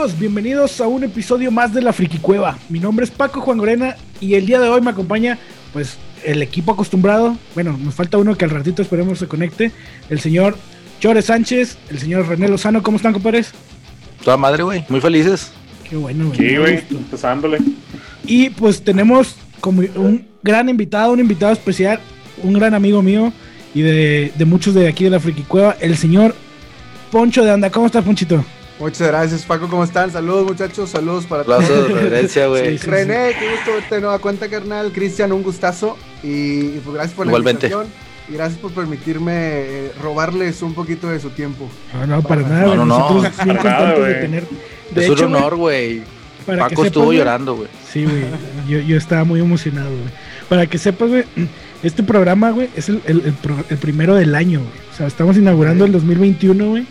amigos? Bienvenidos a un episodio más de la Friki Cueva. Mi nombre es Paco Juan Gorena y el día de hoy me acompaña pues el equipo acostumbrado. Bueno, nos falta uno que al ratito esperemos se conecte. El señor Chore Sánchez, el señor René Lozano. ¿Cómo están, compadres? Toda madre, güey. Muy felices. Qué bueno, güey. Sí, güey. Empezándole. Y pues tenemos como un gran invitado, un invitado especial, un gran amigo mío y de, de muchos de aquí de la Friki Cueva, el señor Poncho de Anda. ¿Cómo estás, Ponchito? Muchas gracias, Paco. ¿Cómo están? Saludos, muchachos. Saludos para todos. Reverencia, güey. Sí, sí. René, qué gusto verte de nueva cuenta, carnal. Cristian, un gustazo. Y, y pues gracias por la invitación. Y gracias por permitirme eh, robarles un poquito de su tiempo. No, no, para nada. No, no, no. Nosotros bien Para nada, contentos de tener. De Es hecho, un honor, güey. Paco estuvo llorando, güey. Sí, güey. Yo, yo estaba muy emocionado, güey. Para que sepas, güey, este programa, güey, es el, el- el pro- el primero del año, güey. O sea, estamos inaugurando el 2021, güey,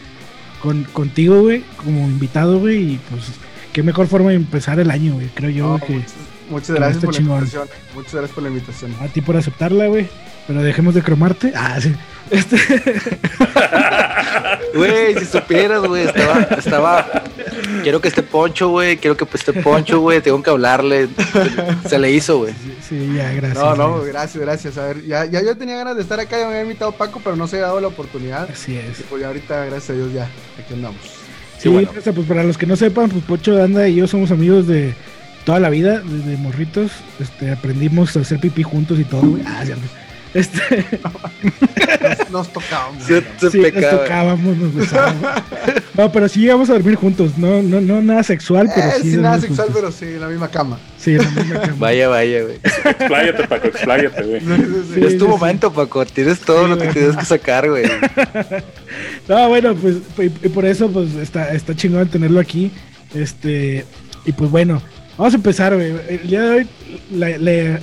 con, contigo, güey, como invitado, güey, y pues, qué mejor forma de empezar el año, güey. Creo yo que muchas, gracias por la invitación. Muchas gracias por la invitación. a ti por aceptarla, güey. Pero dejemos de cromarte. Ah, sí. Este, Güey, si supieras, güey, estaba, estaba. Quiero que esté Poncho, güey. Quiero que esté Poncho, güey. Tengo que hablarle. Se le hizo, güey. sí, ya, gracias. No, no, gracias, gracias. A ver, ya, ya yo tenía ganas de estar acá, ya me había invitado Paco, pero no se había dado la oportunidad. Así es. Y pues ya ahorita, gracias a Dios, ya, aquí andamos. Sí, bueno. o sea, pues para los que no sepan, pues Pocho de Anda y yo somos amigos de toda la vida, desde morritos. Este, aprendimos a hacer pipí juntos y todo, güey. Ah, cierto. Este, Nos, tocábamos. Sí, nos tocábamos, nos besábamos. No, pero sí llegamos a dormir juntos. No, no, no nada sexual, pero Eh, sí. sin nada sexual, juntos. pero sí, en la misma cama. Sí, en la misma cama. Vaya, vaya, güey. Expláyate, Paco, expláyate, güey. Sí, es tu sí, momento, Paco. Tienes todo Sí, lo que tienes que sacar, güey. No, bueno, pues y, y por eso pues está, está chingón tenerlo aquí. Este, y pues bueno, vamos a empezar, güey. El día de hoy, la, la-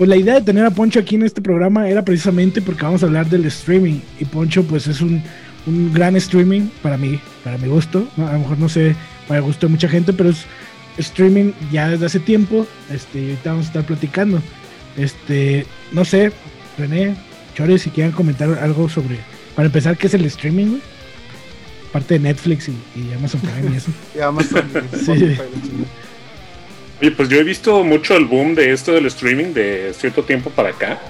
pues la idea de tener a Poncho aquí en este programa era precisamente porque vamos a hablar del streaming. Y Poncho, pues es un, un gran streaming para mí, para mi gusto. ¿no? A lo mejor no sé, para el gusto de mucha gente, pero es streaming ya desde hace tiempo. Este, y ahorita vamos a estar platicando. Este, no sé, René, Chores, si quieren comentar algo sobre, para empezar, ¿qué es el streaming, güey? Parte de Netflix y, y Amazon Prime y eso. Y con Sí. Oye, pues yo he visto mucho el boom de esto del streaming de cierto tiempo para acá.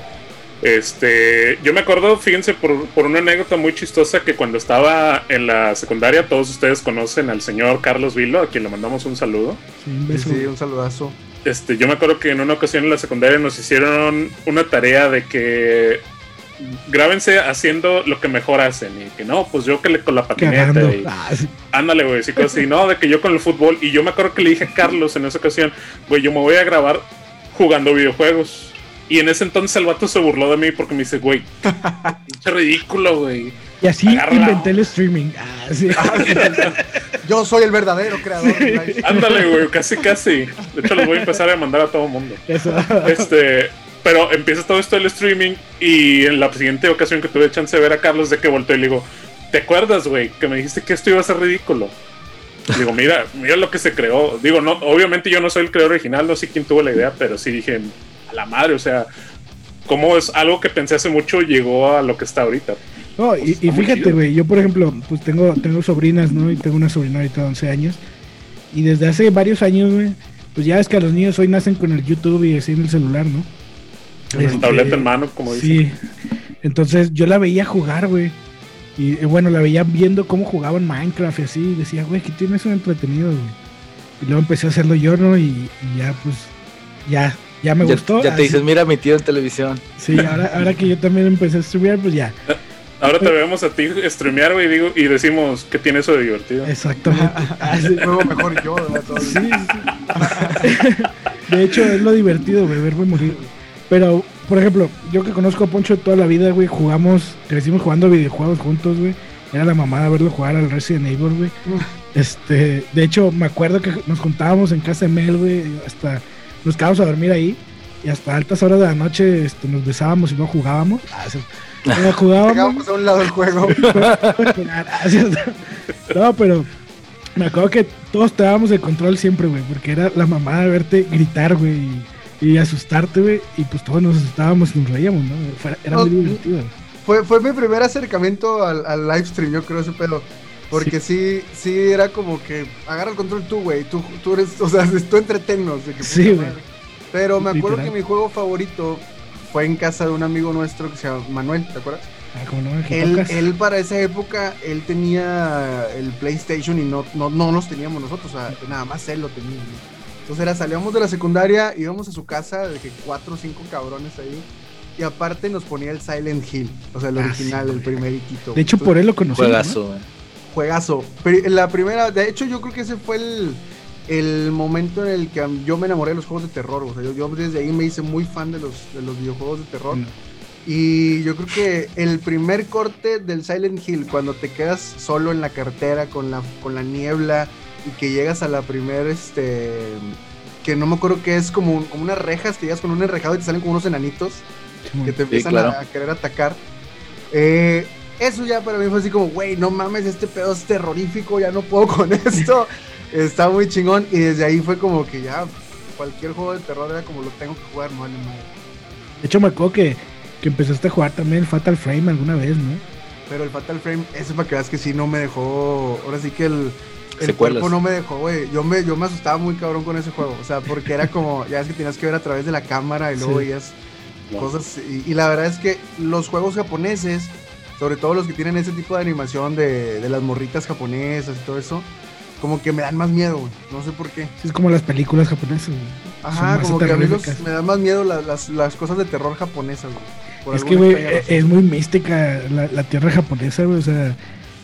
Este, yo me acuerdo, fíjense, por, por una anécdota muy chistosa que cuando estaba en la secundaria, todos ustedes conocen al señor Carlos Vilo, a quien le mandamos un saludo. Sí, un Sí, beso. sí, un saludazo. Este, yo me acuerdo que en una ocasión en la secundaria nos hicieron una tarea de que grábense haciendo lo que mejor hacen y que no, pues yo que le con la patineta y Ah, sí. ándale, güey, sí, cosas así, no, de que yo con el fútbol y yo me acuerdo que le dije a Carlos en esa ocasión, güey, yo me voy a grabar jugando videojuegos. Y en ese entonces el vato se burló de mí porque me dice, güey, pinche ridículo, güey. Y así inventé el streaming. Ah, sí. Yo soy el verdadero creador de Live. Ándale, güey, casi, casi. De hecho, los voy a empezar a mandar a todo el mundo. Eso. Este, pero empieza todo esto del streaming y en la siguiente ocasión que tuve chance de ver a Carlos de que volteé y le digo, ¿te acuerdas, güey? Que me dijiste que esto iba a ser ridículo. Digo, mira, mira lo que se creó. Digo, no, obviamente yo no soy el creador original, no sé quién tuvo la idea, pero sí dije, a la madre, o sea, cómo es algo que pensé hace mucho llegó a lo que está ahorita. No, y, muy fíjate, güey, yo por ejemplo, pues tengo, tengo sobrinas, ¿no? Y tengo una sobrina ahorita de 11 años. Y desde hace varios años, güey, pues ya es que a los niños hoy nacen con el YouTube y así en el celular, ¿no? Con Este, tableta en mano, como dicen. Sí. Entonces yo la veía jugar, güey. Y eh, bueno, la veía viendo cómo jugaban Minecraft y así. Y decía, güey, que tiene eso entretenido, güey. Y luego empecé a hacerlo yo, ¿no? Y, y ya, pues, ya, ya me Ya, gustó. ya te Así- dices, mira a mi tío en televisión. Sí, ahora, ahora que yo también empecé a estudiar, pues ya. Ahora te vemos a ti streamear, güey, digo, y decimos que tiene eso de divertido. Exactamente. Ah, sí. Juego mejor yo, ¿verdad? Sí, sí. De hecho, es lo divertido, güey, verme morir. Pero, por ejemplo, yo que conozco a Poncho toda la vida, güey, jugamos, crecimos jugando videojuegos juntos, güey. Era la mamada verlo jugar al Resident Evil, güey. Este, de hecho, me acuerdo que nos juntábamos en casa de Mel, güey, hasta nos quedábamos a dormir ahí. Y hasta altas horas de la noche este, nos besábamos y no jugábamos. Ah, sí. No jugábamos. A un lado el juego. no, pero me acuerdo que todos te dábamos el control siempre, güey, porque era la mamada de verte gritar, güey, y, y asustarte, güey, y pues todos nos asustábamos y nos reíamos, ¿no? Fue- era No, muy divertido. Fue, fue mi primer acercamiento al, al live stream, yo creo, ese pedo. Porque sí. sí, era como que agarra el control tú, güey. Tú, tú eres, o sea, tú entretennos. de que Sí, güey. Pero me acuerdo Literal. que mi juego favorito fue en casa de un amigo nuestro que se llama Manuel, ¿te acuerdas? Ah, como no, Él, tocas. él para esa época, él tenía el PlayStation y no, no, no los teníamos nosotros, o sea, nada más él lo tenía. ¿no? Entonces era, salíamos de la secundaria, íbamos a su casa, de que cuatro o cinco cabrones ahí, y aparte nos ponía el Silent Hill, o sea, el Ah, original, sí, el güey. primer Iquito. De hecho, por él lo conocí. Juegazo, güey. Juegazo. Pero la primera, de hecho, yo creo que ese fue el, el momento en el que yo me enamoré de los juegos de terror. O sea, yo, yo desde ahí me hice muy fan de los, de los videojuegos de terror. Mm. Y yo creo que el primer corte del Silent Hill, cuando te quedas solo en la carretera con la, con la niebla y que llegas a la primer, este, que no me acuerdo que es como, un- como unas rejas, que llegas con un enrejado y te salen como unos enanitos que te empiezan claro. a, a querer atacar. Eh, eso ya para mí fue así como, güey, no mames, este pedo es terrorífico, ya no puedo con esto. Está muy chingón. Y desde ahí fue como que ya cualquier juego de terror era como lo tengo que jugar, no vale madre. De hecho, me acuerdo que, que empezaste a jugar también el Fatal Frame alguna vez, ¿no? Pero el Fatal Frame, ese para que veas que sí no me dejó. Ahora sí que el, el Secuelas. cuerpo no me dejó, güey. Yo me, yo me asustaba muy cabrón con ese juego. O sea, porque era como, ya es que tenías que ver a través de la cámara y luego Sí. veías No. cosas. Y, y la verdad es que los juegos japoneses, sobre todo los que tienen ese tipo de animación de, de las morritas japonesas y todo eso, como que me dan más miedo, güey. No sé por qué. Sí, es como las películas japonesas, güey. Ajá, como que a mí los- me dan más miedo las, las, las cosas de terror japonesas, güey. Por Es que, güey, razón. es muy mística la, la tierra japonesa, güey. O sea,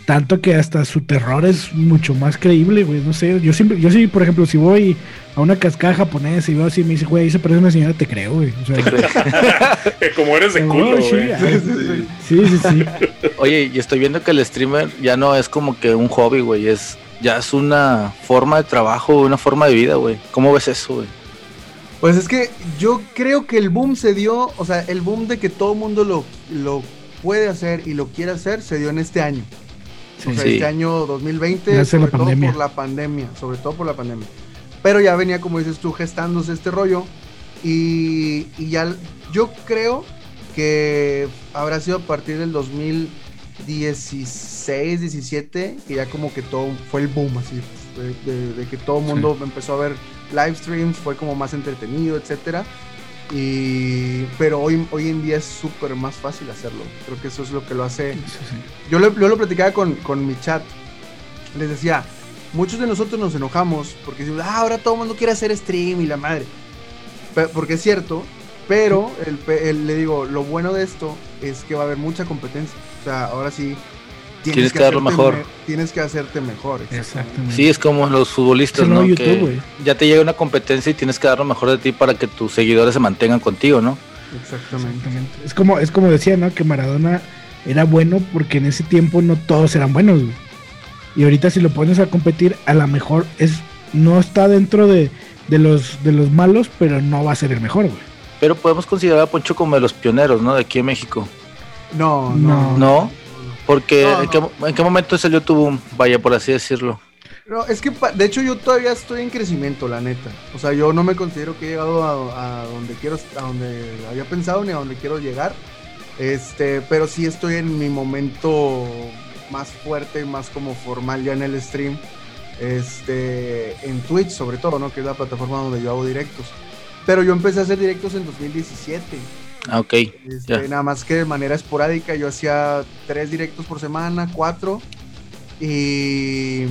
tanto que hasta su terror es mucho más creíble, güey. No sé, yo siempre, yo sí, por ejemplo, si voy a una cascada japonesa y veo así y me dice, güey, ahí se parece una señora, te creo, güey. O sea, Que como eres de culo, sí, güey. sí, sí, sí. Oye, y estoy viendo que el streamer ya no es como que un hobby, güey. Es, ya es una forma de trabajo, una forma de vida, güey. ¿Cómo ves eso, güey? Pues es que yo creo que el boom se dio, o sea, el boom de que todo el mundo lo, lo puede hacer y lo quiere hacer se dio en este año. Sí. O sea, Sí. este año 2020, Gracias a sobre la todo pandemia. por la pandemia, sobre todo por la pandemia. Pero ya venía, como dices tú, gestándose este rollo. Y, y ya, yo creo que habrá sido a partir del 2016, 17, que ya como que todo fue el boom, así, de, de- de que todo el mundo empezó a ver live streams, fue como más entretenido, etcétera. Y, pero hoy, hoy en día es súper más fácil hacerlo. Creo que eso es lo que lo hace Sí, sí. yo lo, yo lo platicaba con, con mi chat. Les decía, muchos de nosotros nos enojamos porque decimos, ah, ahora todo el mundo quiere hacer stream y la madre. Porque es cierto, pero el, pe- el- le digo, lo bueno de esto es que va a haber mucha competencia. O sea, ahora sí. Tienes que dar lo hacerte mejor. me- tienes que hacerte mejor. exactamente. Exactamente. Sí, es como los futbolistas, ¿no? que YouTube, güey. ya te llega una competencia y tienes que dar lo mejor de ti para que tus seguidores se mantengan contigo, ¿no? Exactamente. Exactamente. Es como, es como decía, ¿no? Que Maradona era bueno porque en ese tiempo no todos eran buenos, güey. Y ahorita si lo pones a competir, a lo mejor es no está dentro de, de los de los malos, pero no va a ser el mejor, güey. Pero podemos considerar a Poncho como de los pioneros, ¿no? De aquí en México. No, No. no. ¿No? Porque No, ¿en, qué, en qué momento salió tu boom? Vaya, por así decirlo. No, es que de hecho yo todavía estoy en crecimiento, la neta. O sea, yo no me considero que he llegado a, a donde quiero, a donde había pensado ni a donde quiero llegar. Este, pero sí estoy en mi momento más fuerte, más como formal ya en el stream. Este, en Twitch sobre todo, ¿no? Que es la plataforma donde yo hago directos. Pero yo empecé a hacer directos en 2017. Ah, ok. Este, Ya. Nada más que de manera esporádica, yo hacía tres directos por semana, cuatro. Y,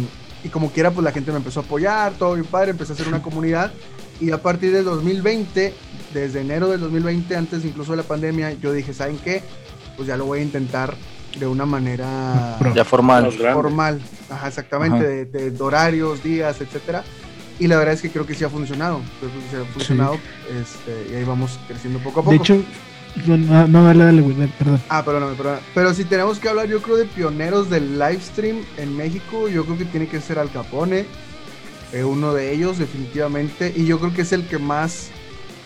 y como quiera, pues la gente me empezó a apoyar, todo bien padre, empecé a hacer una comunidad. Y a partir del 2020, desde enero del 2020, antes incluso de la pandemia, yo dije, ¿saben qué? Pues ya lo voy a intentar de una manera. Ya formal. Formal. Ajá, exactamente, Ajá. De, de horarios, días, etcétera. Y la verdad es que creo que sí ha funcionado. Sí ha funcionado. Este, y ahí vamos creciendo poco a poco. De hecho, no, no, no, dale, dale, güey, perdón. Ah, perdóname, perdóname. Pero si tenemos que hablar, yo creo, de pioneros del live stream en México, yo creo que tiene que ser Al Capone, eh, uno de ellos, definitivamente. Y yo creo que es el que más,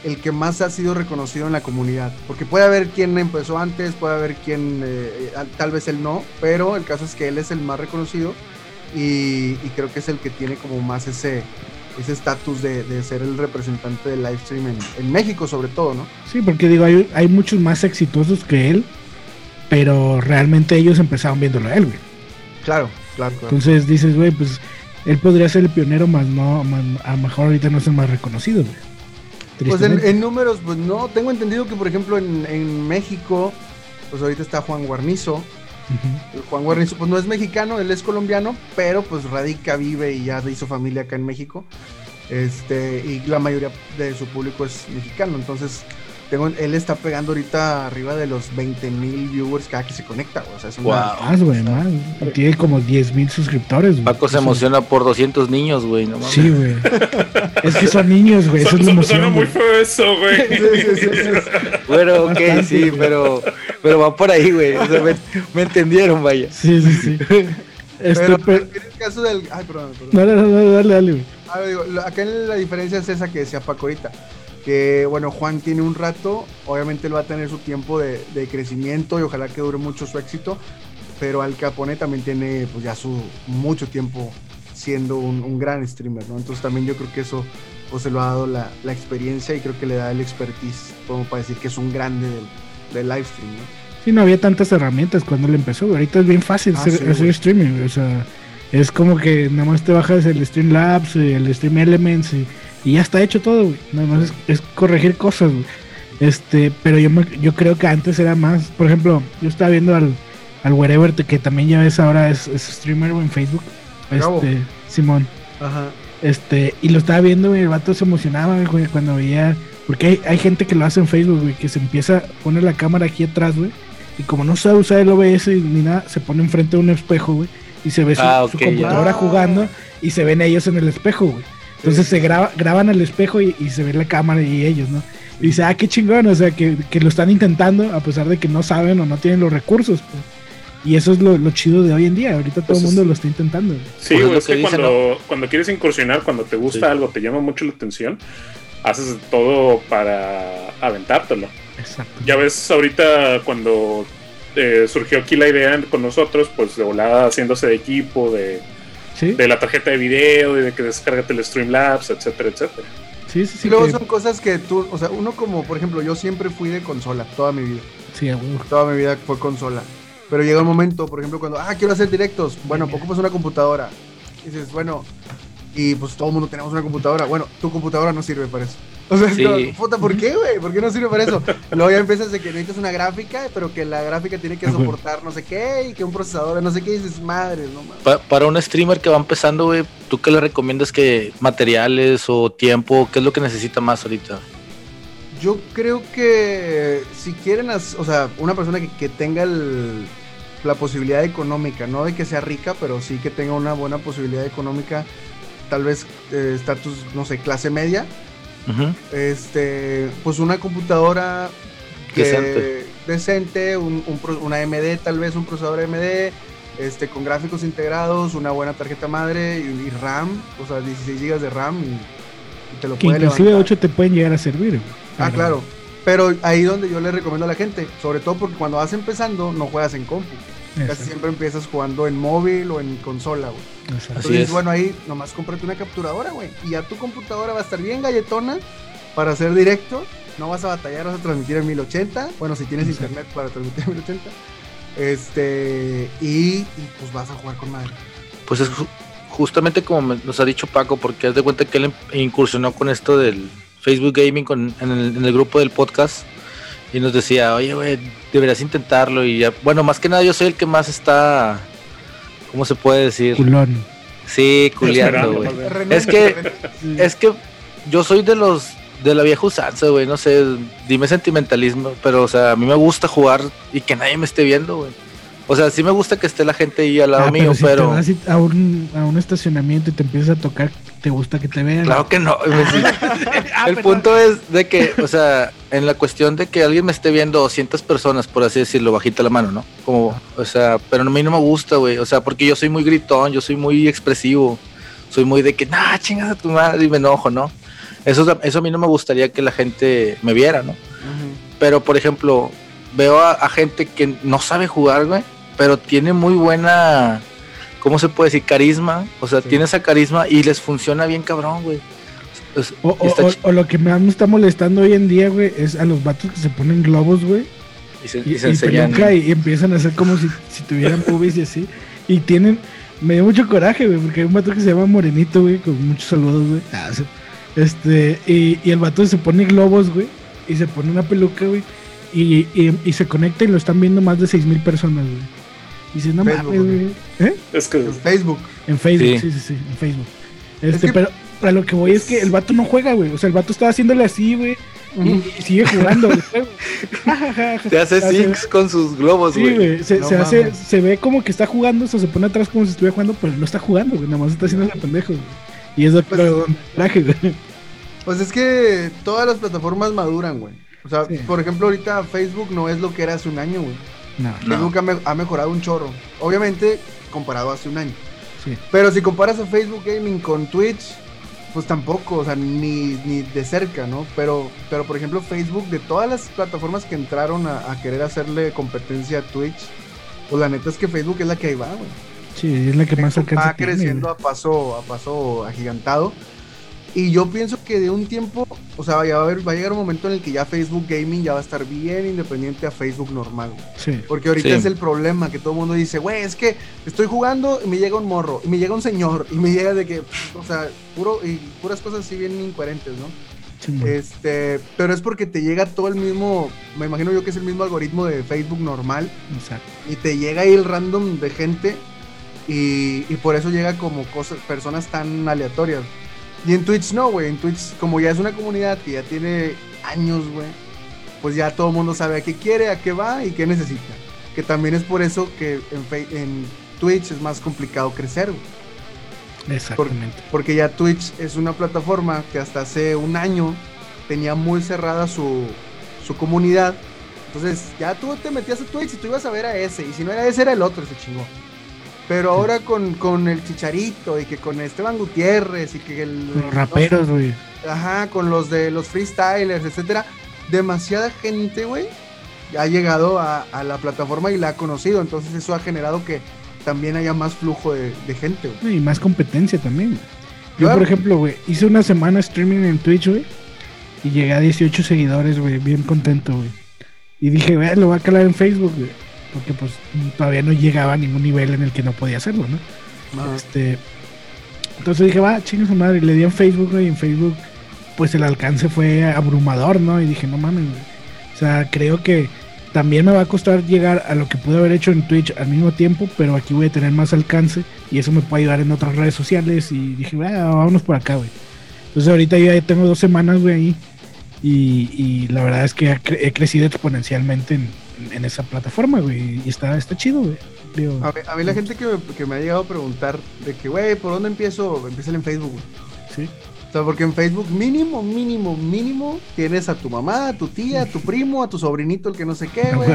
el que más ha sido reconocido en la comunidad. Porque puede haber quien empezó antes, puede haber quien, eh, eh, tal vez él no, pero el caso es que él es el más reconocido y, y creo que es el que tiene como más ese ese estatus de, de ser el representante del live stream en, en México sobre todo, ¿no? Sí, porque digo, hay, hay muchos más exitosos que él, pero realmente ellos empezaron viéndolo a él, güey. Claro, Claro, claro. Entonces dices, güey, pues él podría ser el pionero, más no, más, a lo mejor ahorita no es el más reconocido, güey. Pues en, en números, pues no. Tengo entendido que, por ejemplo, en, en México, pues ahorita está Juan Guarnizo. Juan Guarnizo, pues no es mexicano, él es colombiano, pero pues radica, vive y ya hizo familia acá en México. Este, y la mayoría de su público es mexicano. Entonces, tengo, él está pegando ahorita arriba de los 20 mil viewers cada que se conecta, güey. O sea, es una. Wow. Más, güey, más. Tiene como 10 mil suscriptores, güey. Paco se emociona por 200 niños, güey. No mames. Sí, güey. Es que son niños, güey. Eso es la Suena emoción. muy feo eso, güey. Sí, sí, sí, sí. Bueno, ok, Bastante, sí, güey. pero, pero va por ahí, güey. O sea, me, me entendieron, vaya. Sí, sí, sí. Este, Pero, pero- en el caso del. Ay, perdón, perdón. No, no, no, dale, dale, güey. Ah, digo, lo- acá la diferencia es esa que decía Paco ahorita. Que bueno, Juan tiene un rato, obviamente él va a tener su tiempo de, de crecimiento y ojalá que dure mucho su éxito. Pero Al Capone también tiene pues ya su mucho tiempo siendo un, un gran streamer, ¿no? Entonces también yo creo que eso pues se lo ha dado la, la experiencia y creo que le da el expertise como para decir que es un grande del, del live stream, ¿no? Sí, no había tantas herramientas cuando él empezó. Ahorita es bien fácil Ah, hacer, sí, hacer güey. streaming. O sea, es como que nada más te bajas el Streamlabs, y el Stream Elements y, y ya está hecho todo, güey. Nada más es, es corregir cosas, güey. Este, pero yo, me- yo creo que antes era más. Por ejemplo, yo estaba viendo al, al Wherever, que también ya ves ahora es, es streamer güey, en Facebook. Bravo. Este, Simón. Ajá. Este, y lo estaba viendo, güey, el vato se emocionaba, güey, cuando veía. Porque hay, hay gente que lo hace en Facebook, güey, que se empieza a poner la cámara aquí atrás, güey. Y como no sabe usar el OBS ni nada, se pone enfrente de un espejo, güey. Y se ve su, Ah, su ok, ya. computadora jugando y se ven ellos en el espejo, güey. Entonces se graba, graban al espejo y, y se ve la cámara y ellos, ¿no? Y dice, ah, qué chingón, o sea, que, que lo están intentando a pesar de que no saben o no tienen los recursos, pues. Y eso es lo, lo chido de hoy en día. Ahorita todo Pues el es- mundo lo está intentando. Sí, Pues es güey, lo es que, cuando, cuando quieres incursionar, cuando te gusta Sí. algo, te llama mucho la atención, haces todo para aventártelo. Exacto. Ya ves, ahorita cuando eh, surgió aquí la idea con nosotros, pues de volada haciéndose de equipo, de, Sí, de la tarjeta de video y de que descárgate el Streamlabs, etcétera, etcétera. sí, sí. sí, y luego que- son cosas que tú, o sea, uno como, por ejemplo, yo siempre fui de consola toda mi vida. sí, a huevo. Toda mi vida fue consola. Pero llega un momento, por ejemplo, cuando, ah, quiero hacer directos. Bueno, ocupas una computadora. Y dices, bueno, y pues todo el mundo tenemos una computadora. Bueno, tu computadora no sirve para eso. O sea, Sí. como, puta, ¿por qué, güey? ¿Por qué no sirve para eso? Luego ya empiezas de que necesitas una gráfica, pero que la gráfica tiene que Ah, soportar no sé qué, y que un procesador no sé qué, y dices, madre, no mames. Pa- para un streamer que va empezando, güey, ¿tú qué le recomiendas que materiales o tiempo? ¿Qué es lo que necesita más ahorita? Yo creo que si quieren, o sea, una persona que, que tenga el- la posibilidad económica, no de que sea rica, pero sí que tenga una buena posibilidad económica, tal vez eh, estatus, no sé, clase media, este, pues una computadora que- Decente. decente, un, un una AMD, tal vez un procesador AMD, este, con gráficos integrados, una buena tarjeta madre y, y RAM, o sea, 16 GB de RAM y, y te lo Que puede inclusive levantar. 8 te pueden llegar a servir. Ah, claro. Pero ahí donde yo le recomiendo a la gente, sobre todo porque cuando vas empezando no juegas en compu. Casi siempre empiezas jugando en móvil o en consola, güey. exacto. Así Entonces, es. bueno, ahí nomás cómprate una capturadora, güey. Y ya tu computadora va a estar bien galletona para hacer directo. No vas a batallar, vas a transmitir en 1080. Bueno, si tienes Exacto. internet para transmitir en 1080. Este, y, y, pues vas a jugar con madre. Pues es ju- justamente como nos ha dicho Paco, porque haz de cuenta que él em- incursionó con esto del Facebook Gaming con- en, el, en el grupo del podcast y nos decía, oye, güey, deberías intentarlo. Y ya, bueno, más que nada yo soy el que más está, ¿cómo se puede decir? Culón. Sí, culiando, güey. Es que-. Es que yo soy de los de la vieja usanza, güey, no sé, dime sentimentalismo, pero o sea, a mí me gusta jugar y que nadie me esté viendo, güey. O sea, sí me gusta que esté la gente ahí al lado Ah, mío, si pero, te vas a un, a un estacionamiento y te empiezas a tocar, te gusta que te vean. claro que no. Ah, El perdón. punto es de que, o sea, en la cuestión de que alguien me esté viendo 200 personas, por así decirlo, bajita la mano, ¿no? Como, o sea, pero a mí no me gusta, güey, o sea, porque yo soy muy gritón, yo soy muy expresivo, soy muy de que, nah, chingas a tu madre y me enojo, ¿no? Eso, eso a mí no me gustaría que la gente me viera, ¿no? Ujú. Pero, por ejemplo, veo a, a gente que no sabe jugar, güey, pero tiene muy buena, ¿cómo se puede decir? Carisma. O sea, Sí. tiene esa carisma y les funciona bien cabrón, güey. O, o- lo que más me está molestando hoy en día, güey, es a los vatos que se ponen globos, güey. y se, Y, y se enseñan. peluca y, y empiezan a hacer como si, si tuvieran pubis y así. Y tienen, me dio mucho coraje, güey, porque hay un vato que se llama Morenito, güey, con muchos saludos, güey. Ah, sí. Este, y, y el vato se pone globos, güey, y se pone una peluca, güey, y, y, y se conecta y lo están viendo más de 6 mil personas, güey. Y dices, no Facebook, mames, güey. ¿Eh? Es que En Facebook. En Facebook, Sí. sí, sí, sí, en Facebook. Este, que- pero para lo que voy es que el vato no juega, güey. O sea, el vato está haciéndole así, güey. y, y sigue jugando juego. Te hace syncs con sus globos, Sí, güey. güey. Se, No se hace, se ve como que está jugando, o sea, se pone atrás como si estuviera jugando, pero no está jugando, güey. Nada más está haciendo ese pendejo, güey. Y es lo que Pues- lo traje, güey. Pues es que todas las plataformas maduran, güey. O sea, Sí. por ejemplo, ahorita Facebook no es lo que era hace un año, güey. No, No. Facebook ha, me- ha mejorado un chorro. Obviamente, comparado a hace un año. sí. Pero si comparas a Facebook Gaming con Twitch, pues tampoco, o sea, ni, ni de cerca, ¿no? Pero, pero por ejemplo, Facebook, de todas las plataformas que entraron a, a querer hacerle competencia a Twitch, pues la neta es que Facebook es la que ahí va, güey. Sí, es la que más alcanza. Va creciendo a paso, a paso agigantado. Y yo pienso que de un tiempo, o sea, ya va a, haber- va a llegar un momento en el que ya Facebook Gaming ya va a estar bien independiente a Facebook normal. Sí. Porque ahorita Sí. es el problema que todo el mundo dice, güey, es que estoy jugando y me llega un morro, y me llega un señor, y me llega de que, o sea, puro, y puras cosas así bien incoherentes, ¿no? sí. Este, pero es porque te llega todo el mismo, me imagino yo que es el mismo algoritmo de Facebook normal, Exacto. y te llega ahí el random de gente, y, y por eso llega como cosas, personas tan aleatorias. Y en Twitch no, güey, en Twitch, como ya es una comunidad que ya tiene años, güey, pues ya todo el mundo sabe a qué quiere, a qué va y qué necesita. Que también es por eso que en, en Twitch es más complicado crecer, güey. Exactamente. Porque ya Twitch es una plataforma que hasta hace un año tenía muy cerrada su, su comunidad. Entonces ya tú te metías a Twitch y tú ibas a ver a ese. Y si no era ese, era el otro, se chingó. Pero ahora con, con el Chicharito y que con Esteban Gutiérrez y que el... Los raperos, güey. Ajá, con los de los freestylers, etcétera. Demasiada gente, güey, ha llegado a, a la plataforma y la ha conocido. Entonces eso ha generado que también haya más flujo de, de gente, güey. Y más competencia también. güey. Yo, Claro. por ejemplo, güey, hice una semana streaming en Twitch, güey. Y llegué a 18 seguidores, güey, bien contento, güey. Y dije, güey, lo voy a calar en Facebook, güey. Porque pues todavía no llegaba a ningún nivel en el que no podía hacerlo, ¿no? Este. Entonces dije, va, chingue su madre. Y le di en Facebook, güey. Y en Facebook, pues el alcance fue abrumador, ¿no? Y dije, no mames. O sea, creo que también me va a costar llegar a lo que pude haber hecho en Twitch al mismo tiempo, pero aquí voy a tener más alcance y eso me puede ayudar en otras redes sociales. Y dije, "Ah, vámonos por acá, güey. Entonces ahorita yo ya tengo dos semanas, güey, ahí. Y, y la verdad es que he crecido exponencialmente en, en esa plataforma, güey. Y está, está chido, güey. Digo, A mí, a mí la gente que me, que me ha llegado a preguntar de que, güey, ¿por dónde empiezo? Empieza en Facebook, güey. sí. O sea, porque en Facebook mínimo, mínimo, mínimo tienes a tu mamá, a tu tía, a tu primo, a tu sobrinito, el que no sé qué, güey.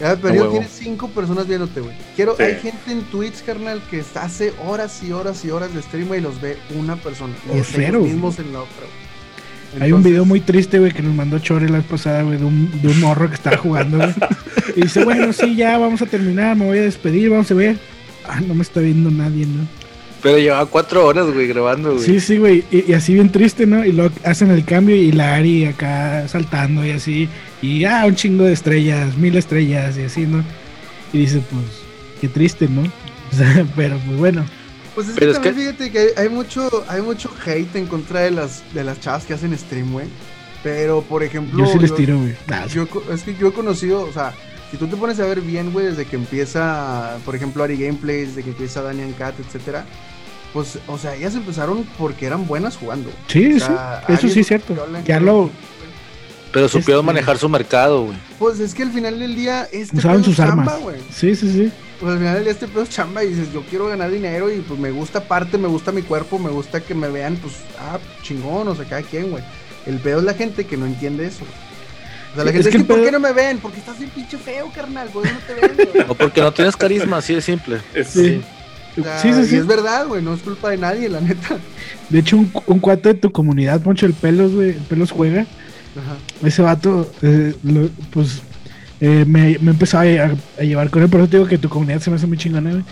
Ya, pero tienes cinco personas viéndote, güey. Quiero, Sí. hay gente en Twitch, carnal, que está- hace horas y horas y horas de stream güey, y los ve una persona. Y es cero, mismos en la otra, güey. Hay un video muy triste, güey, que nos mandó Chore la vez pasada, güey, de un, de un morro que estaba jugando, güey. Y dice, bueno, sí, ya vamos a terminar, me voy a despedir, vamos a ver. Ah, no me está viendo nadie, ¿no? Pero llevaba cuatro horas, güey, grabando, güey. Sí, sí, güey. Y, y así bien triste, ¿no? Y luego hacen el cambio y la Ari acá saltando y así. Y ah, un chingo de estrellas, mil estrellas y así, ¿no? Y dice, pues, qué triste, ¿no? O sea, pero pues bueno. Pues es Pero que es también fíjate que hay, hay mucho, hay mucho hate en contra de las, de las chavas que hacen stream, güey. Pero, por ejemplo. Yo sí les tiro, güey. Yo, es que yo he conocido, o sea, si tú te pones a ver bien, güey, desde que empieza, por ejemplo, Ari Gameplays, desde que empieza Daniel Cat, etcétera, pues, o sea, ellas empezaron porque eran buenas jugando. sí, O sí. Eso Ari sí es cierto. Ya lo Pero supieron Este- manejar su mercado, güey. Pues es que al final del día, este es sus chamba, armas. güey. Sí, sí, sí. Pues al final del día este pedo es chamba y dices, yo quiero ganar dinero y pues me gusta parte, me gusta mi cuerpo, me gusta que me vean, pues, ah, chingón, o sea, cada quien, güey. El pedo es la gente que no entiende eso. güey. O sea, la Sí, gente es es que que, el ¿por qué no me ven? Porque estás bien pinche feo, carnal, por eso no te ven, güey. O porque no tienes carisma, así de simple. Es- Sí. O sea, Sí, sí, Y sí. es verdad, güey, no es culpa de nadie, la neta. De hecho, un, un cuate de tu comunidad, Poncho el Pelos, güey, el Pelos juega. Ajá. Ese vato, eh, lo- pues, eh, me, me empezó a, a llevar con él. Por eso te digo que tu comunidad se me hace muy chingona, güey.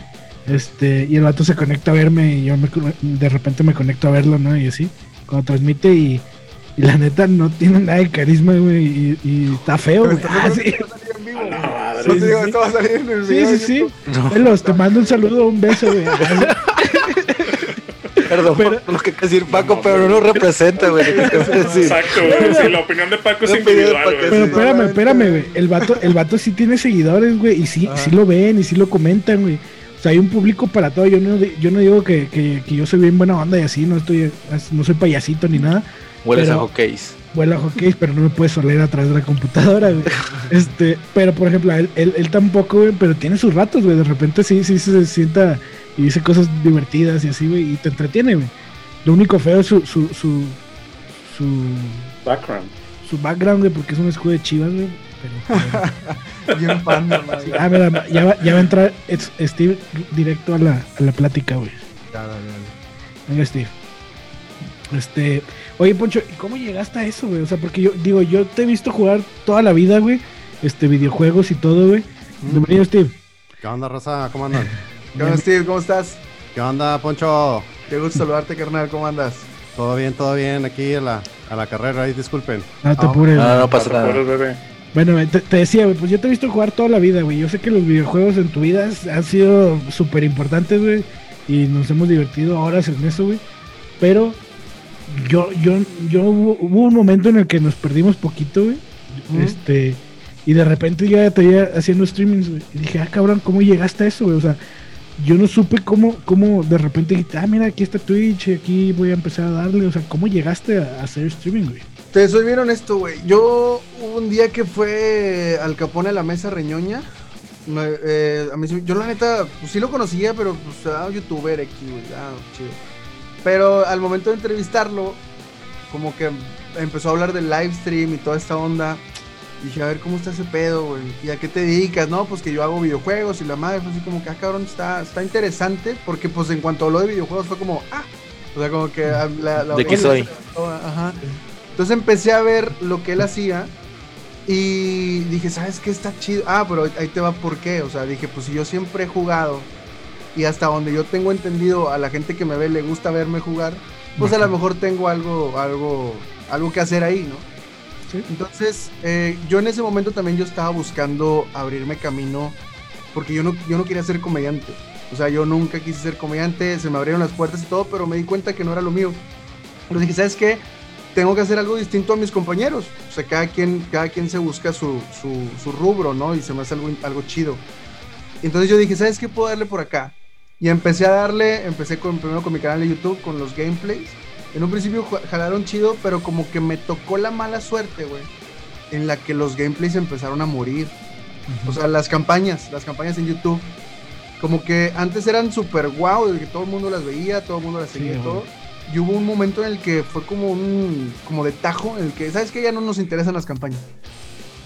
Este, y el vato se conecta a verme y yo me de repente me conecto a verlo, ¿no? Y así, cuando transmite y, y la neta no tiene nada de carisma, güey, y, y está feo, Pero güey. Ah, sí. No te Sí, digo, sí. esto va a salir en el Sí, video. sí, de sí. YouTube. Velos, te mando un saludo, un beso, güey. Perdón Pero- por lo que decir Paco, pero no lo representa, güey. Exacto, güey. Sí, la opinión de Paco es individual, Paco güey. Pero espérame, espérame, güey. El vato, el vato sí tiene seguidores, güey, y sí, sí lo ven y sí lo comentan, güey. O sea, hay un público para todo. Yo no, yo no digo que, que- que yo soy bien buena onda y así, no estoy, no soy payasito ni nada. Hueles Pero- a hockeys. Vuela a hockey, pero no me puedes oler a través de la computadora, güey. Este, pero por ejemplo, él, él, él tampoco, güey, pero tiene sus ratos, güey. De repente sí, sí se sienta y dice cosas divertidas y así, güey, y te entretiene, güey. Lo único feo es su, su, su, su, Background. su background, güey, porque es un escudo de chivas, güey. Pero, Bien panda, madre. ah, mira, ya va, ya va a entrar Steve directo a la, a la plática, güey. Ya, dale, dale. Venga, Steve. Este, oye, Poncho, ¿y cómo llegaste a eso, güey? O sea, porque yo digo, yo te he visto jugar toda la vida, güey. Este, videojuegos y todo, güey. Bienvenido, Steve. ¿Qué onda, raza? ¿Cómo andan? ¿Qué onda, Steve? ¿Cómo estás? ¿Qué onda, Poncho? Qué gusto saludarte, carnal. ¿Cómo andas? Todo bien, todo bien aquí a la, a la carrera, ahí disculpen. No te Ah, apures. No, no pasa nada. bebé. Bueno, güey, te, te decía, güey, pues yo te he visto jugar toda la vida, güey. Yo sé que los videojuegos en tu vida han sido súper importantes, güey. Y nos hemos divertido horas en eso, güey. Pero yo, yo, yo hubo, hubo un momento en el que nos perdimos poquito, güey. Este. Y de repente yo ya te veía haciendo streamings, güey. Y dije, ah, cabrón, ¿cómo llegaste a eso, güey? O sea, yo no supe cómo, cómo de repente dijiste, ah, mira, aquí está Twitch, aquí voy a empezar a darle. O sea, ¿cómo llegaste a, hacer streaming, güey? Te soy bien honesto, güey. Yo un día que fue al Capone a la mesa reñoña. Me- eh, a mí, yo la neta, pues sí lo conocía, pero pues un youtuber aquí, güey. Ah, chido. Pero al momento de entrevistarlo, como que empezó a hablar del live stream y toda esta onda. Dije, a ver, ¿cómo está ese pedo, güey? ¿Y a qué te dedicas? No, pues que yo hago videojuegos y la madre fue así como que, ah, cabrón, está, está interesante. Porque pues en cuanto habló de videojuegos fue como, ah. O sea, como que ah, la... la ¿De qué soy? Ajá. Entonces empecé a ver lo que él hacía y dije, ¿sabes qué está chido? Ah, pero ahí te va por qué. O sea, dije, pues si yo siempre he jugado y hasta donde yo tengo entendido a la gente que me ve le gusta verme jugar, pues a lo mejor tengo algo, algo, algo que hacer ahí, ¿no? Entonces, eh, yo en ese momento también yo estaba buscando abrirme camino porque yo no, yo no quería ser comediante. O sea, yo nunca quise ser comediante, se me abrieron las puertas y todo, pero me di cuenta que no era lo mío. Pero dije, ¿sabes qué? Tengo que hacer algo distinto a mis compañeros. O sea, cada quien, cada quien se busca su, su, su rubro, ¿no? Y se me hace algo, algo chido. Entonces yo dije, ¿sabes qué puedo darle por acá? Y empecé a darle, empecé con, primero con mi canal de YouTube, con los gameplays. En un principio jalaron chido, pero como que me tocó la mala suerte, güey. En la que los gameplays empezaron a morir. O sea, las campañas, las campañas en YouTube. Como que antes eran súper guau, de que todo el mundo las veía, todo el mundo las seguía y todo. Y hubo un momento en el que fue como un, como de tajo, en el que, ¿sabes qué? Ya no nos interesan las campañas.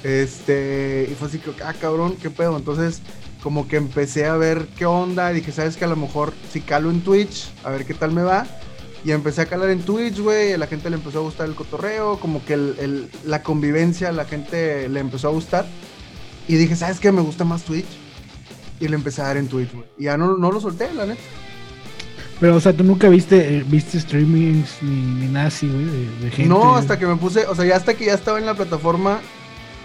Este, y fue así que, ah, cabrón, qué pedo. Entonces, como que empecé a ver qué onda. Dije, ¿sabes qué? A lo mejor si calo en Twitch, a ver qué tal me va. Y empecé a calar en Twitch, güey. A la gente le empezó a gustar el cotorreo. Como que el- el- la convivencia a la gente le empezó a gustar. Y dije, ¿sabes qué? Me gusta más Twitch. Y le empecé a dar en Twitch, güey. Y ya no, no lo solté, la neta. Pero, o sea, tú nunca viste, eh, viste streamings ni, ni nada así, güey, de, de gente. No, hasta que me puse, o sea, ya hasta que ya estaba en la plataforma,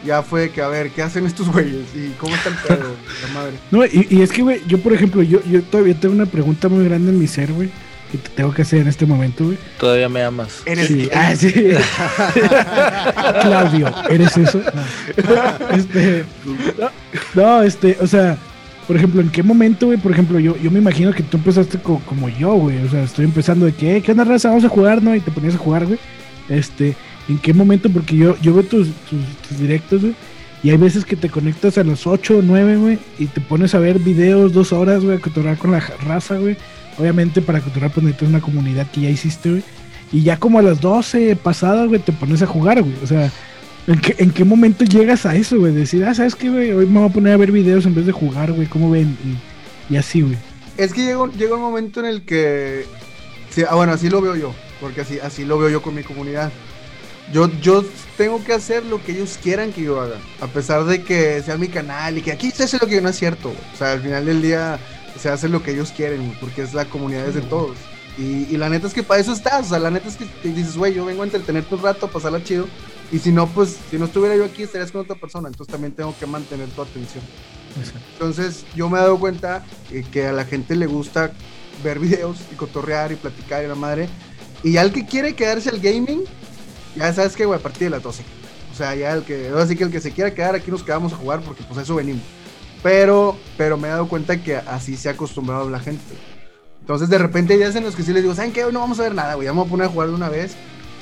ya fue que a ver, ¿qué hacen estos güeyes? ¿Y cómo está el pedo? la madre. No, y, y es que, güey, yo, por ejemplo, yo, yo todavía tengo una pregunta muy grande en mi ser, güey, que te tengo que hacer en este momento, güey. Todavía me amas. Eres Sí, ah, sí. Claudio, ¿eres eso? No. Este, no, no, este, o sea, por ejemplo, ¿en qué momento, güey? Por ejemplo, yo, yo me imagino que tú empezaste co- como yo, güey. O sea, estoy empezando de que, "Eh, ¿qué onda, raza? Vamos a jugar, ¿no? Y te ponías a jugar, güey. Este, ¿en qué momento? Porque yo, yo veo tus, tus, tus directos, güey. Y hay veces que te conectas a las 8 o 9, güey, y te pones a ver videos dos horas, güey, a cotorrear con la raza, güey. Obviamente para cotorrear pues necesitas una comunidad que ya hiciste, güey. Y ya como a las 12 pasadas, güey, te pones a jugar, güey. O sea, ¿en qué, ¿en qué momento llegas a eso, güey? Decir, ah, ¿sabes qué, güey? Hoy me voy a poner a ver videos en vez de jugar, güey. ¿Cómo ven? Y, y así, güey. Es que llega, llega un momento en el que. sí, ah, bueno, así lo veo yo. Porque así, así lo veo yo con mi comunidad. Yo, yo tengo que hacer lo que ellos quieran que yo haga. A pesar de que sea mi canal y que aquí se hace lo que no es cierto. O sea, al final del día se hace lo que ellos quieren, porque es la comunidad es de todos. Y, y la neta es que para eso estás. O sea, la neta es que te dices, güey, yo vengo a entretenerte un rato, a pasarla chido. Y si no, pues, si no estuviera yo aquí, estarías con otra persona. Entonces también tengo que mantener tu atención. Exacto. Entonces, yo me he dado cuenta eh, que a la gente le gusta ver videos y cotorrear y platicar y la madre. Y ya el que quiere quedarse al gaming, ya sabes que, güey, a partir de las 12. O sea, ya el que, así que el que se quiera quedar aquí nos quedamos a jugar porque pues a eso venimos. Pero, pero me he dado cuenta que así se ha acostumbrado la gente. Entonces, de repente hay días en los que sí les digo, ¿saben qué? Hoy no vamos a ver nada, güey. Ya me voy a poner a jugar de una vez.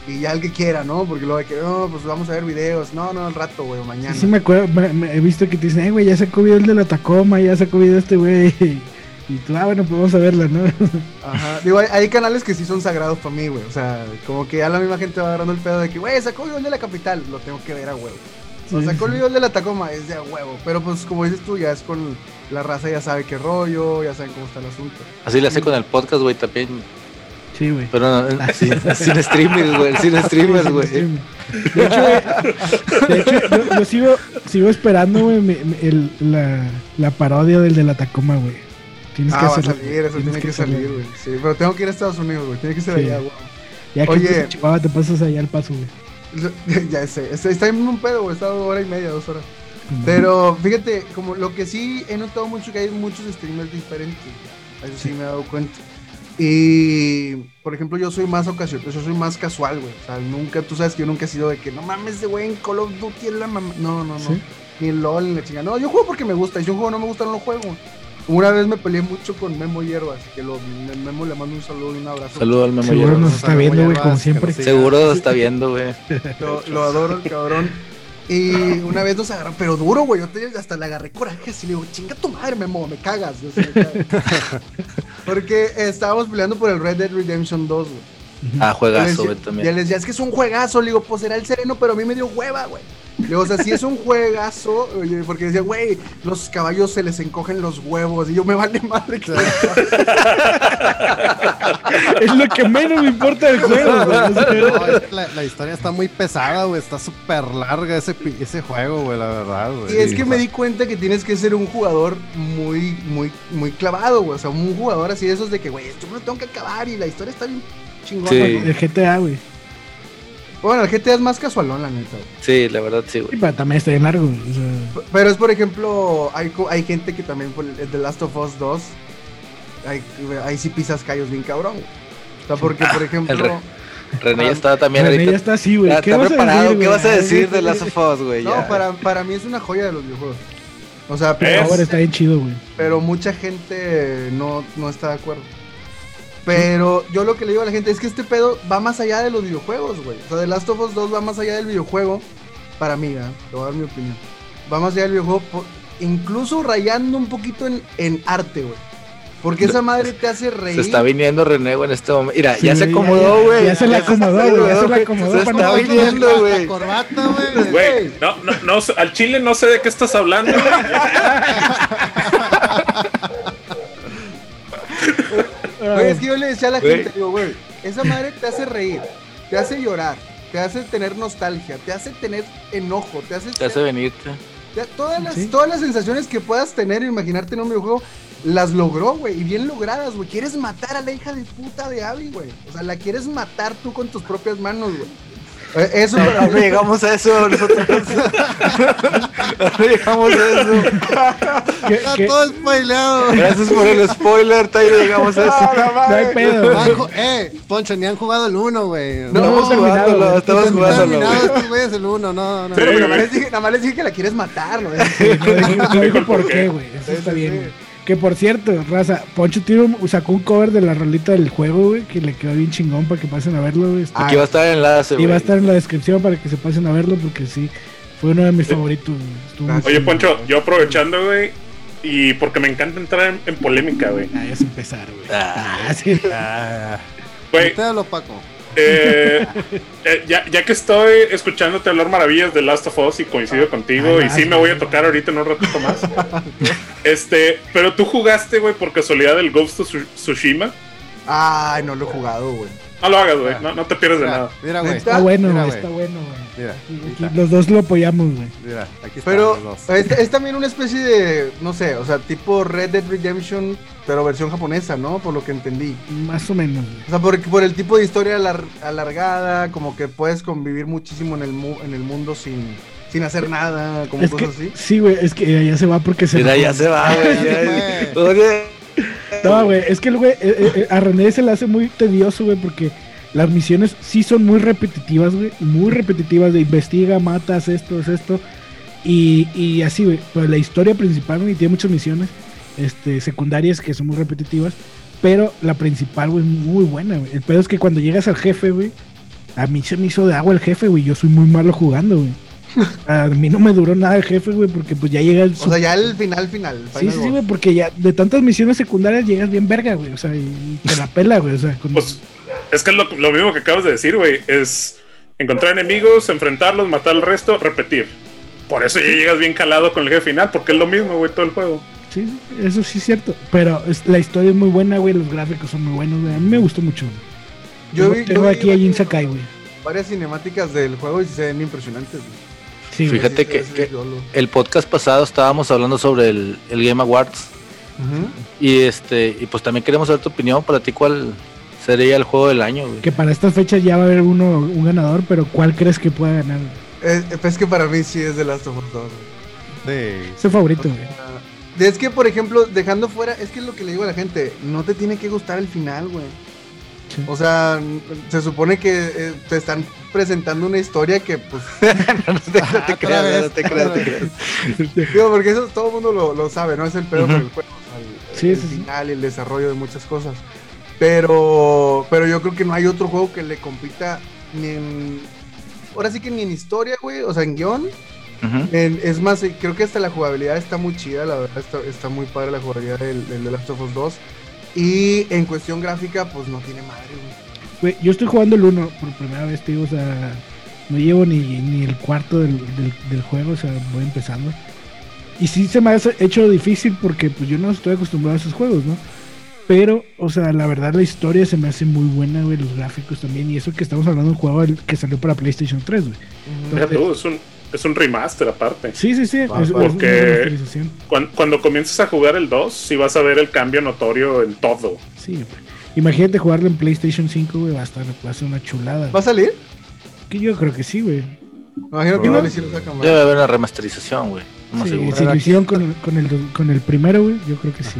Y ya el que quiera, ¿no? Porque luego de que, no, pues vamos a ver videos. No, no, al rato, güey, mañana. Sí, sí me acuerdo, me- me- he visto que te dicen, eh, güey, ya sacó video el de la Tacoma, ya sacó video este güey. Y tú, ah, bueno, pues vamos a verla, ¿no? Ajá. Digo, hay, hay canales que sí son sagrados para mí, güey. O sea, como que ya la misma gente va agarrando el pedo de que, güey, sacó video de la capital. Lo tengo que ver a huevo. O Sí, sacó el de la Tacoma, es de a huevo. Pero pues, como dices tú, ya es con la raza, ya sabe qué rollo, ya saben cómo está el asunto. Así le hace con el podcast, güey, también. Sí, güey. Pero no, sin, sin streamers, güey. Sin streamers, güey. De hecho, de hecho, yo, yo sigo, sigo esperando, güey, la, la parodia del de la Tacoma, güey. Tienes ah, que va a salir, eso tiene que, salir, güey. Sí, pero tengo que ir a Estados Unidos, güey. Tiene que ser Sí. allá, güey. Ya que Oye. Chihuahua, te pasas allá al paso, güey. ya sé, está, en un pedo, güey. Está hora y media, dos horas. Pero fíjate, como lo que sí he notado mucho que hay muchos streamers diferentes. Eso sí, me he dado cuenta. Y por ejemplo, yo soy más ocasional, yo soy más casual, güey. O sea, nunca, tú sabes que yo nunca he sido de que no mames de güey en Call of Duty es la mamá. No, no, no. ¿Sí? Ni en LOL, ni la chingada. No, yo juego porque me gusta. Y si un juego no me gusta, no lo juego. Una vez me peleé mucho con Memo Hierbas. Que lo, Memo le mando un saludo y un abrazo. Saludo al Memo Seguro Hierbas. nos está viendo, güey, como que siempre. Seguro está viendo, güey. Lo, lo adoro, el cabrón. Y una vez nos agarraron, pero duro, güey. Yo te- hasta le agarré coraje así. Le digo, chinga tu madre, Memo, me cagas. Yo me cagas. Porque estábamos peleando por el Red Dead Redemption 2, güey. Ah, juegazo, güey, Ya también. les decía, es que es un juegazo. Le digo, pues será el sereno, pero a mí me dio hueva, güey. Le digo, o sea, sí es un juegazo. Porque decía, güey, los caballos se les encogen los huevos. Y yo me vale madre que Es lo que menos me importa del juego, güey. No, es que la, la historia está muy pesada, güey. Está súper larga ese, ese juego, güey, la verdad, güey. Y es que me di cuenta que tienes que ser un jugador muy, muy, muy clavado, güey. O sea, un jugador así de esos de que, güey, yo me lo tengo que acabar y la historia está bien chingona. Sí. ¿no? El GTA, güey. Bueno, el GTA es más casualón, la neta. güey. Sí, la verdad, sí, Sí, güey. pero también está bien largo, güey. O sea, Pero es, por ejemplo, hay, hay gente que también, por el The Last of Us 2, hay, ahí sí pisas callos bien cabrón. güey. O sea, porque, por ejemplo... Re- René ya estaba también René ya está así, güey. ¿Qué está vas a preparado. decir, ¿Qué güey? vas a decir de sí, Last sí. of Us, güey? No, para, para mí es una joya de los videojuegos. O sea, pero, está bien chido, güey. pero mucha gente no, no está de acuerdo. Pero yo lo que le digo a la gente es que este pedo va más allá de los videojuegos, güey. O sea, The Last of Us 2 va más allá del videojuego. Para mí, ¿verdad? Te voy a dar mi opinión. Va más allá del videojuego, por- incluso rayando un poquito en, en arte, güey. Porque esa madre te hace reír. Se está viniendo René, güey, en este momento. Mira, Sí, ya se acomodó, ya- güey. ya se le acomodó, güey, ya se le acomodó Se para está no- viniendo, güey. corbata, güey. Güey, no, no, no, al chile no sé de qué estás hablando, güey. Güey, es que yo le decía a la gente, digo, güey, esa madre te hace reír, te hace llorar, te hace tener nostalgia, te hace tener enojo, te hace... Te hace venirte. te- todas, las, Sí. todas las sensaciones que puedas tener e imaginarte en un videojuego, las logró, güey, y bien logradas, güey. Quieres matar a la hija de puta de Abby, güey. O sea, la quieres matar tú con tus propias manos, güey. Eh, Eso No mí- llegamos a eso nosotros. No llegamos a eso. ¿Qué- Está qué? todo spoileado. Gracias por el spoiler, Tyler. Llegamos a eso. No hay pedo, No güey. han ju- eh, Poncho, ni han jugado el 1, güey. No, Estamos hemos terminado, jugándolo, güey. estamos No jugándolo, güey. estos güeyes el 1, no, no. Pero nada más güey. les dije, nada más les dije que la quieres matar, ¿no? No dijo, no dijo por qué, güey. Eso está bien, güey. Que por cierto, raza, Poncho tiene un- sacó un cover de la rolita del juego, güey, que le quedó bien chingón para que pasen a verlo, güey. Está- Aquí va a estar el enlace, y güey. va a estar en la descripción para que se pasen a verlo porque sí, fue uno de mis favoritos. güey. Oye, chido. Poncho, yo aprovechando, güey, y porque me encanta entrar en, en polémica, güey. Ah, ya es empezar, güey. Ah. Ah, sí. Güey, Te hablo, Paco. Eh, eh, ya, ya que estoy escuchándote hablar maravillas de Last of Us y coincido contigo, Ay, y sí me voy a tocar ahorita en un ratito más. Este, pero tú jugaste, güey, por casualidad el Ghost of Tsu- Tsushima. Ay, no lo he jugado, güey. No lo hagas, güey, no, no te pierdes de nada. mira, güey. Está bueno, Mira. Está bueno, güey. Mira, Aquí los dos lo apoyamos, güey. Mira, aquí están Pero los dos. es, es también una especie de, no sé, o sea, tipo Red Dead Redemption, pero versión japonesa, ¿no? Por lo que entendí. Más o menos. O sea, por, por el tipo de historia alar- alargada, como que puedes convivir muchísimo en el, mu- en el mundo sin, sin hacer nada, como Es que, cosas así. sí, güey, es que ya se va porque se Mira, ya se va, güey. No, güey, es que el güey, eh, eh, eh, a René se le hace muy tedioso, güey, porque las misiones sí son muy repetitivas, güey, muy repetitivas de investiga, matas, esto, es esto, y, y así, güey, pero la historia principal, güey, tiene muchas misiones, este, secundarias que son muy repetitivas, pero la principal, güey, es muy buena, güey. El pedo es que cuando llegas al jefe, güey, a mí se me hizo de agua el jefe, güey, yo soy muy malo jugando, güey. A mí no me duró nada el jefe, güey, porque pues ya llega el O sea, ya el final, final. Sí, final sí, sí, güey, porque ya de tantas misiones secundarias llegas bien verga, güey. O sea, y, te la pela, güey. O sea, con- Pues es que es lo, lo mismo que acabas de decir, güey. Es encontrar enemigos, enfrentarlos, matar al resto, repetir. Por eso ya llegas bien calado con el jefe final, porque es lo mismo, güey, todo el juego. sí, sí, eso sí es cierto. Pero es- la historia es muy buena, güey. Los gráficos son muy buenos, güey. A mí me gustó mucho. güey. Yo Tengo- vi, tengo yo vi aquí a Jin Sakai, güey. varias cinemáticas del juego y se ven impresionantes. güey. Sí. Fíjate que- el podcast pasado estábamos hablando sobre el, el Game Awards. Y este, y pues también queremos saber tu opinión. Para ti, ¿cuál sería el juego del año, güey? Que para estas fechas ya va a haber uno, un ganador, pero ¿cuál crees que pueda ganar? Eh, pues es que para mí sí es de Last of Us 2. güey. Sí. Es el favorito, güey. Es que, por ejemplo, dejando fuera, es que es lo que le digo a la gente, no te tiene que gustar el final, güey. Sí. O sea, se supone que eh, te están presentando una historia que, pues, no te, Otra creas, no te creas, no te creas. digo, porque eso todo el mundo lo, lo sabe, ¿no? Es el pedo con el juego, o sea, el, Sí, el sí, sí. final y el desarrollo de muchas cosas. Pero, pero yo creo que no hay otro juego que le compita ni en, ahora sí que ni en historia, güey, o sea, en guion. En- es más, eh, creo que hasta la jugabilidad está muy chida, la verdad está, está muy padre la jugabilidad del, del The Last of Us 2. Y en cuestión gráfica, pues no tiene madre, güey. Güey, yo estoy jugando el 1 por primera vez, digo, o sea, no llevo ni, ni el cuarto del, del- del juego, o sea, voy empezando. Y sí se me ha hecho difícil porque pues yo no estoy acostumbrado a esos juegos, ¿no? Pero, o sea, la verdad la historia se me hace muy buena, güey, los gráficos también. Y eso que estamos hablando de un juego que salió para PlayStation 3, güey. Tú, es un, es un remaster aparte. Sí, sí, sí. es- es Porque- remasterización. Cuando, cuando comiences a jugar el 2, sí vas a ver el cambio notorio en todo. Sí, güey. Imagínate jugarlo en PlayStation 5, güey, va a, estar, va a ser una chulada. ¿Va a salir? Que yo creo que sí, güey. Me imagino que No. le hicieron sacan Debe haber una remasterización, güey. No Sí, si lo hicieron con, con, el, con el primero, güey, yo creo que sí.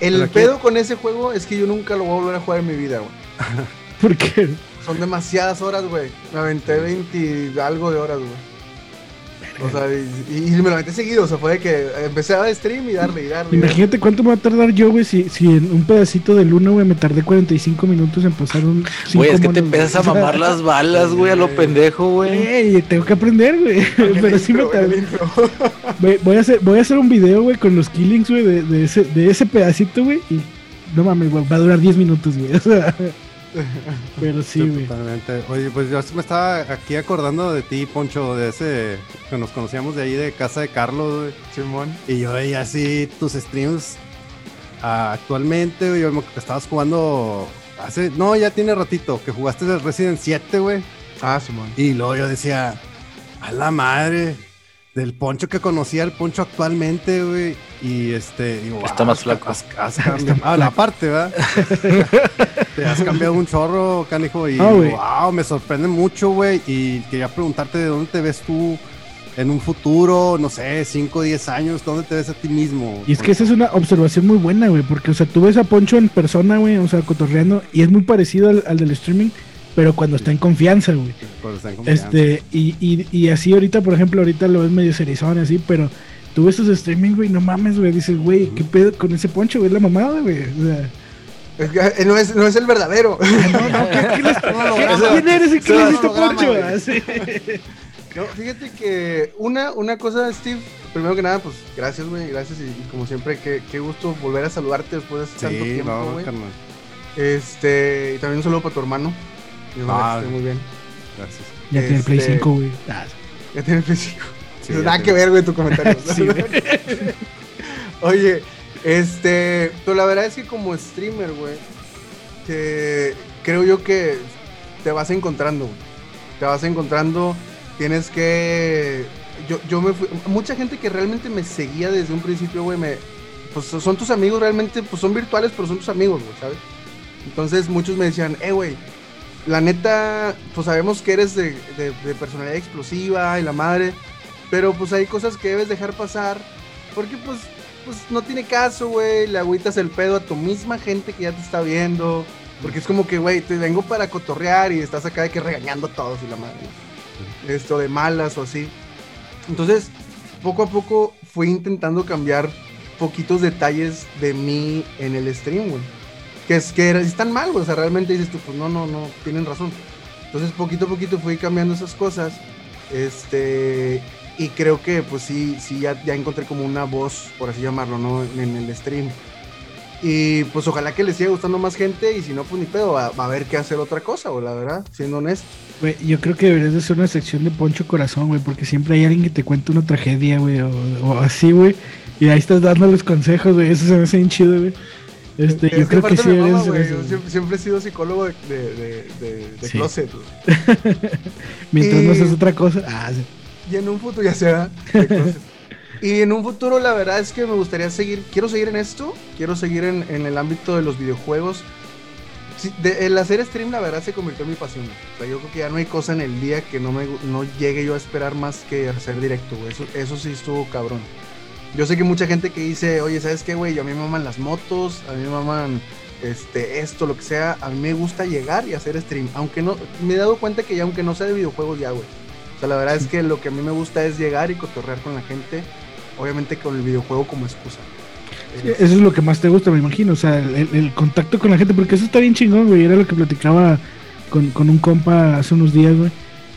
El pedo con ese juego es que yo nunca lo voy a volver a jugar en mi vida, güey. Porque Son demasiadas horas, güey. Me aventé 20 y algo de horas, güey. O sea, y, y me lo aventé seguido. O sea, fue de que empecé a dar stream y darle y darle. Imagínate cuánto me va a tardar yo, güey, si, si en un pedacito del 1, güey, me tardé 45 minutos en pasar un... Güey, es que te empiezas a mamar las balas, güey, a lo pendejo, güey. Ey, tengo que aprender, güey. Pero sí me tardé. Güey, Voy a hacer, voy a hacer un video, güey, con los killings, güey, de, de ese, de ese pedacito, güey. Y no mames, güey, va a durar 10 minutos, güey. O sea, pero sí, güey. totalmente. Oye, pues yo me estaba aquí acordando de ti, Poncho, de ese que nos conocíamos de ahí de casa de Carlos. Simón. Y yo veía así tus streams ah, actualmente, güey. Yo me- que estabas jugando hace. No, ya tiene ratito que jugaste el Resident 7, güey. Ah, Simón. Y luego yo decía, a la madre del Poncho que conocía el Poncho actualmente, güey. Y este, digo, Está "Wow, más has- flaco". has- has cambiado- Ah, la parte, ¿verdad? Te has cambiado un chorro, canijo. Y wow, me sorprende mucho, güey. Y quería preguntarte de dónde te ves tú en un futuro, no sé, 5 o 10 años, ¿dónde te ves a ti mismo? Y es que esa es una observación muy buena, güey, porque, o sea, tú ves a Poncho en persona, güey, o sea, cotorreando, y es muy parecido al, al del streaming, pero cuando está en confianza, güey. Este, y, y, y así ahorita, por ejemplo, ahorita lo ves medio serizón y así, pero tú ves sus streaming, güey, no mames, güey, dices, güey, ¿qué pedo con ese Poncho, güey? Es la mamada, güey. O sea, eh, no, es, no es el verdadero. no, no, ¿qué, qué les- No, no, qué- no, no. ¿Quién eres y qué No, le hiciste Poncho? No, fíjate que una, una cosa, Steve, primero que nada, pues gracias, güey, gracias y, y como siempre, qué, qué gusto volver a saludarte después de tanto Sí, tiempo, no, güey. Este, y también un saludo para tu hermano. Ah. que esté muy bien. Gracias. Ya tiene el Play Este- 5, güey. Ah, Ya tiene el físico. Sí, Nada ya que ver, güey, tu comentario. Sí, güey. Oye, este, pero la verdad es que como streamer, güey, creo yo que te vas encontrando, güey. Te vas encontrando tienes que. Yo, yo me fui. Mucha gente que realmente me seguía desde un principio, güey, me. Pues son tus amigos realmente, pues son virtuales, pero son tus amigos, güey, ¿sabes? Entonces muchos me decían, eh, güey, la neta, pues sabemos que eres de, de- personalidad explosiva y la madre, pero pues hay cosas que debes dejar pasar, porque pues, pues no tiene caso, güey, le agüitas el pedo a tu misma gente que ya te está viendo, porque es como que, güey, te vengo para cotorrear y estás acá de que regañando a todos y la madre, esto de malas o así. Entonces, poco a poco fui intentando cambiar poquitos detalles de mí en el stream, güey. Que es que están mal, güey. O sea, realmente dices tú, pues no, no, no, tienen razón. Entonces, poquito a poquito fui cambiando esas cosas. Este. Y creo que, pues sí, sí, ya, ya encontré como una voz, por así llamarlo, ¿no? En, el stream. Y pues ojalá que les siga gustando más gente. Y si no, pues ni pedo, va, va a haber que hacer otra cosa, güey, la verdad, siendo honesto. Güey, yo creo que deberías de hacer una sección de Poncho Corazón, güey, porque siempre hay alguien que te cuenta una tragedia, güey, o, o así, güey. Y ahí estás dando los consejos, güey. Eso se me hace bien chido, güey. Este, Es yo creo que sí mama, eso. siempre, siempre he sido psicólogo de, de, de, de- de Sí. closet. Mientras y- no haces otra cosa. Ah, sí. Y en un futuro, ya sea. de closet. y en un futuro, la verdad es que me gustaría seguir. Quiero seguir en esto. Quiero seguir en, en el ámbito de los videojuegos. Sí, de- el hacer stream, la verdad, se convirtió en mi pasión. güey. O sea, yo creo que ya no hay cosa en el día que no, me, no llegue yo a esperar más que hacer directo. Eso, eso sí estuvo cabrón. Yo sé que mucha gente que dice, oye, ¿sabes qué, güey? A mí me maman las motos, a mí me maman este, esto, lo que sea. A mí me gusta llegar y hacer stream. Aunque no, me he dado cuenta que ya, aunque no sea de videojuegos, ya, güey. O sea, la verdad es que lo que a mí me gusta es llegar y cotorrear con la gente. Obviamente con el videojuego como excusa. Eso es lo que más te gusta, me imagino. O sea, el, contacto con la gente, porque eso está bien chingón, güey. Era lo que platicaba con, con un compa hace unos días, güey.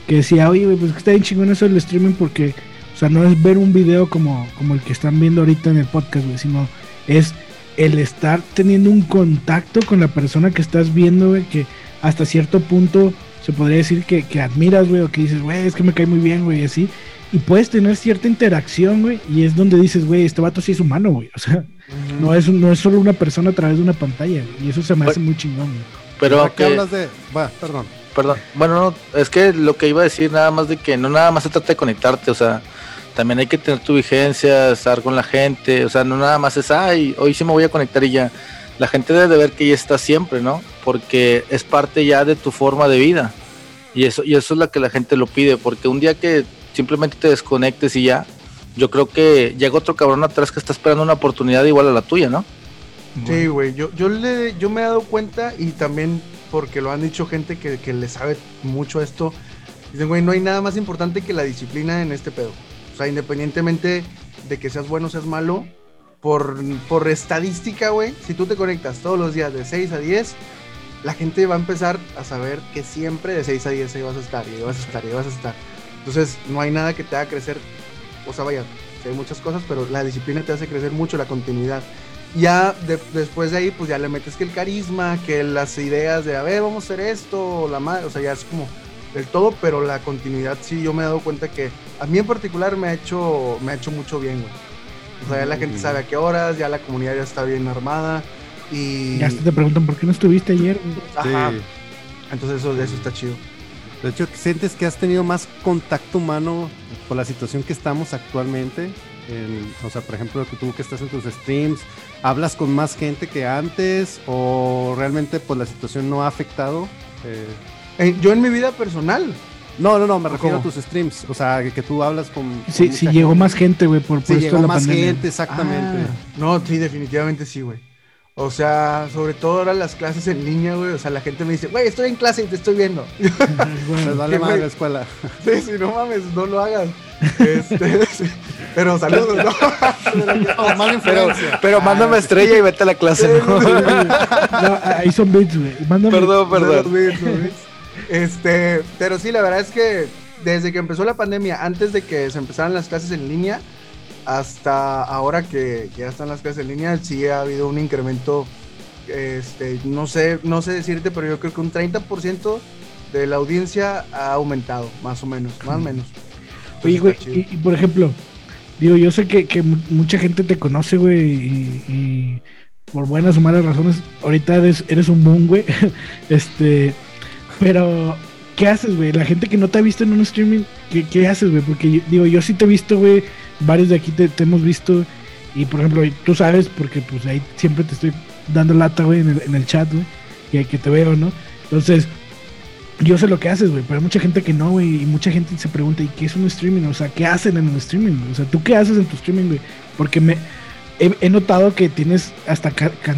Que decía, oye, güey, pues está bien chingón eso del streaming porque, o sea, no es ver un video como, como el que están viendo ahorita en el podcast, güey, sino es el estar teniendo un contacto con la persona que estás viendo, güey, que hasta cierto punto se podría decir que, que admiras, güey, o que dices, güey, es que me cae muy bien, güey, y así. Y puedes tener cierta interacción, güey, y es donde dices, güey, este vato sí es humano, güey. O sea, no es, no es solo una persona a través de una pantalla, güey, y eso se me hace muy chingón, güey. Pero que que, hablas de. Va, perdón. Perdón, bueno, no, es que lo que iba a decir nada más de que no nada más se trata de conectarte, o sea, también hay que tener tu vigencia, estar con la gente, o sea, no nada más es, ay, hoy sí me voy a conectar y ya. La gente debe de ver que ya está siempre, ¿no? Porque es parte ya de tu forma de vida. Y eso, y eso es lo que la gente lo pide, porque un día que simplemente te desconectes y ya, yo creo que llega otro cabrón atrás que está esperando una oportunidad igual a la tuya, ¿no? Sí, güey, yo, yo, le, yo me he dado cuenta y también porque lo han dicho gente que, que le sabe mucho a esto. Dicen, güey, no hay nada más importante que la disciplina en este pedo. O sea, independientemente de que seas bueno o seas malo, por, por estadística, güey, si tú te conectas todos los días de 6 a 10, la gente va a empezar a saber que siempre de 6 a 10 ahí vas a estar, y ahí vas a estar, y ahí vas a estar. Entonces, no hay nada que te haga crecer. O sea, vaya, hay muchas cosas, pero la disciplina te hace crecer mucho, la continuidad ya de- después de ahí, pues ya le metes que el carisma, que las ideas de, a ver, vamos a hacer esto, la madre, o sea, ya es como del todo, pero la continuidad sí, yo me he dado cuenta que a mí en particular me ha hecho, me ha hecho mucho bien, güey. O sea, ya la gente Ujú. sabe a qué horas, ya la comunidad ya está bien armada y... Ya te preguntan, ¿por qué no estuviste ayer? güey? Ajá. Sí. Entonces eso, eso está chido. De hecho, ¿sientes que has tenido más contacto humano por la situación que estamos actualmente? En- o sea, por ejemplo, tú que estás en tus streams, ¿hablas con más gente que antes o realmente pues la situación no ha afectado? Eh, Eh, yo en mi vida personal, no, no, no, me refiero ¿Cómo? a tus streams. O sea, que, que tú hablas con... con Sí, sí llegó gente. más gente, güey, por, por Sí, esto llegó de la más pandemia. gente, exactamente. Ah, no, sí, definitivamente sí, güey. O sea, sobre todo ahora las clases en línea, güey. O sea, la gente me dice, güey, estoy en clase y te estoy viendo. Bueno, Les vale ¿Qué, más la escuela. Sí, sí, no mames, no lo hagas. Este, sí. Pero saludos, ¿no? Oh, mala Pero, influencia. pero mándame estrella y vete a la clase, ¿no? no, ahí son bits, güey. Mándame. Perdón, perdón. Luis. Este, pero sí, la verdad es que desde que empezó la pandemia, antes de que se empezaran las clases en línea, hasta ahora que ya están las clases en línea, sí ha habido un incremento, este, no sé, no sé decirte, pero yo creo que un 30% de la audiencia ha aumentado, más o menos, más o menos. Oye, güey, y, y por ejemplo, digo, yo sé que, que mu- mucha gente te conoce, güey, y, y por buenas o malas razones, ahorita eres, eres un boom, güey. este, pero ¿qué haces, güey? La gente que no te ha visto en un streaming, ¿qué, qué haces, güey? Porque digo, yo sí te he visto, güey, varios de aquí te, te hemos visto. Y por ejemplo, tú sabes, porque pues ahí siempre te estoy dando lata, güey, en el, en el chat, güey, que, que te veo, ¿no? Entonces, yo sé lo que haces, güey, pero hay mucha gente que no, güey, y mucha gente se pregunta, ¿y qué es un streaming? O sea, ¿qué hacen en el streaming? O sea, ¿tú qué haces en tu streaming, güey? Porque me he, he notado que tienes hasta ca- ca-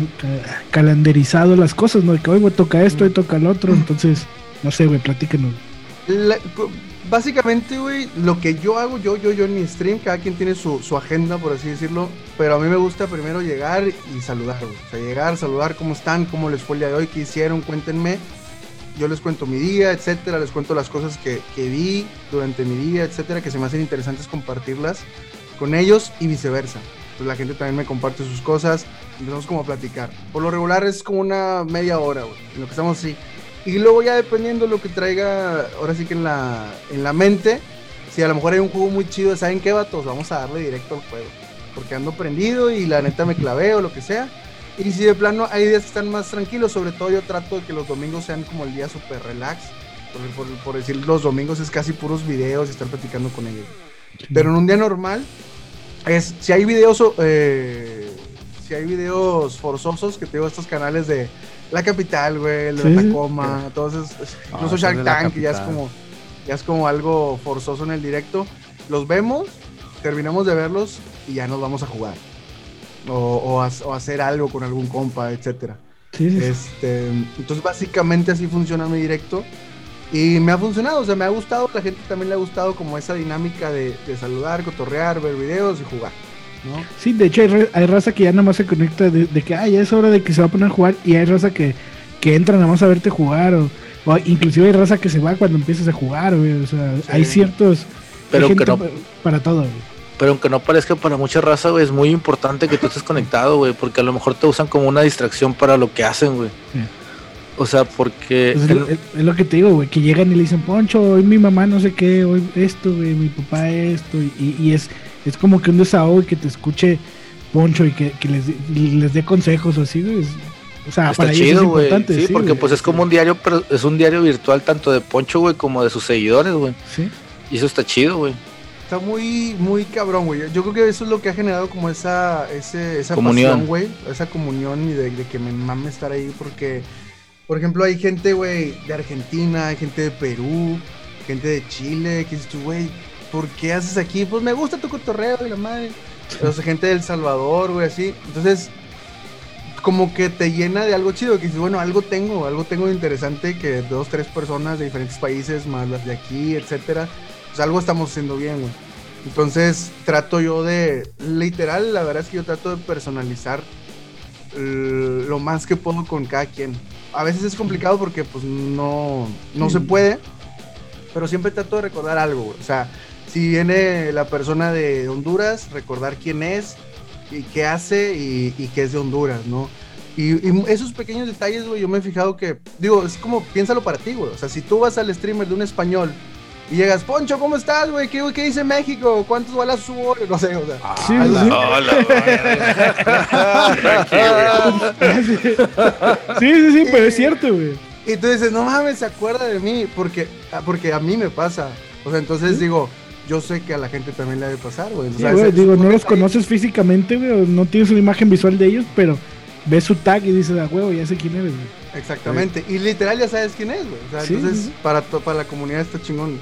calendarizado las cosas, ¿no? De que hoy, güey, toca esto y toca el otro, entonces, no sé, güey, platícanos. La- básicamente, güey, lo que yo hago, yo, yo, yo en mi stream, cada quien tiene su, su agenda, por así decirlo, pero a mí me gusta primero llegar y saludar, güey. O sea, llegar, saludar cómo están, cómo les fue el día de hoy, qué hicieron, cuéntenme. Yo les cuento mi día, etcétera, les cuento las cosas que, que vi durante mi día, etcétera, que se me hacen interesantes compartirlas con ellos y viceversa. Pues la gente también me comparte sus cosas, empezamos como a platicar. Por lo regular es como una media hora, güey, en lo que estamos así. Y luego ya dependiendo lo que traiga, ahora sí que en la, en la mente, si a lo mejor hay un juego muy chido, ¿saben qué, vatos? Vamos a darle directo al juego. Porque ando prendido y la neta me clavé o lo que sea. Y si de plano hay días que están más tranquilos, sobre todo yo trato de que los domingos sean como el día súper relax. Por, por- por decir, los domingos es casi puros videos y estar platicando con ellos. Pero en un día normal, es si hay videos, eh, si hay videos forzosos, que te digo, estos canales de La Capital, güey, el de Sí. Tacoma, entonces, es- Ah, incluso ese Shark Tank, que ya es como, ya es como algo forzoso en el directo. Los vemos, terminamos de verlos y ya nos vamos a jugar. O, o a- o hacer algo con algún compa, etcétera. Sí. Este, entonces básicamente así funciona mi directo. Y me ha funcionado, o sea, me ha gustado, la gente también le ha gustado como esa dinámica de, de saludar, cotorrear, ver videos y jugar, ¿no? Sí, de hecho hay, hay raza que ya nada más se conecta de, de que, ah, ya es hora de que se va a poner a jugar y hay raza que, que entra nada más a verte jugar o, o inclusive hay raza que se va cuando empiezas a jugar, güey, o sea, Sí. hay ciertos... Pero que no- Para todo, güey. Pero aunque no parezca para mucha raza, güey, es muy importante que tú estés conectado, güey, porque a lo mejor te usan como una distracción para lo que hacen, güey. Sí. O sea, porque... Pues es, lo, es- es lo que te digo, güey, que llegan y le dicen, Poncho, hoy mi mamá no sé qué, hoy esto, güey, mi papá esto, y, y es, es como que un desahogo y que te escuche Poncho y que, que les, les dé consejos o así, güey. es- o sea, Está para ellos chido, es güey. importante. Sí, porque güey. pues es como un diario, pero es un diario virtual tanto de Poncho, güey, como de sus seguidores, güey. Sí. Y eso está chido, güey. Está muy, muy cabrón, güey. Yo creo que eso es lo que ha generado como esa, ese, esa Comunión. pasión, güey. Esa comunión y de, de que me mame estar ahí porque, por ejemplo, hay gente, güey, de Argentina, hay gente de Perú, gente de Chile, que dices tú, güey, ¿por qué haces aquí? Pues me gusta tu cotorreo y la madre. O sea, gente del Salvador, güey, así. Entonces, como que te llena de algo chido, que dices, bueno, algo tengo, algo tengo interesante que dos, tres personas de diferentes países, más las de aquí, etcétera, pues algo estamos haciendo bien, güey. Entonces, trato yo de, literal, la verdad es que yo trato de personalizar eh, lo más que puedo con cada quien. A veces es complicado porque, pues, no, no se puede, pero siempre trato de recordar algo, güey. O sea, si viene la persona de Honduras, recordar quién es, y qué hace y, y que es de Honduras, ¿no? Y, y esos pequeños detalles, güey, yo me he fijado que, digo, es como, piénsalo para ti, güey. O sea, si tú vas al streamer de un español y llegas, Poncho, ¿cómo estás, güey? ¿Qué, qué dice México? ¿Cuántos balas subo? No sé, o sea. Sí, sí, sí. sí, sí, sí, pero es cierto, güey. Y tú dices, no mames, se acuerda de mí, porque, ah, porque a mí me pasa. O sea, entonces digo, yo sé que a la gente también le debe pasar, güey. O Sí, sea, digo, no los conoces físicamente, güey, o no tienes una imagen visual de ellos, pero ves su tag y dices, ah, huevo, ya sé quién eres, güey. Exactamente. Y literal ya sabes quién es, güey. O sea, Sí, entonces. Para, to- para la comunidad está chingón.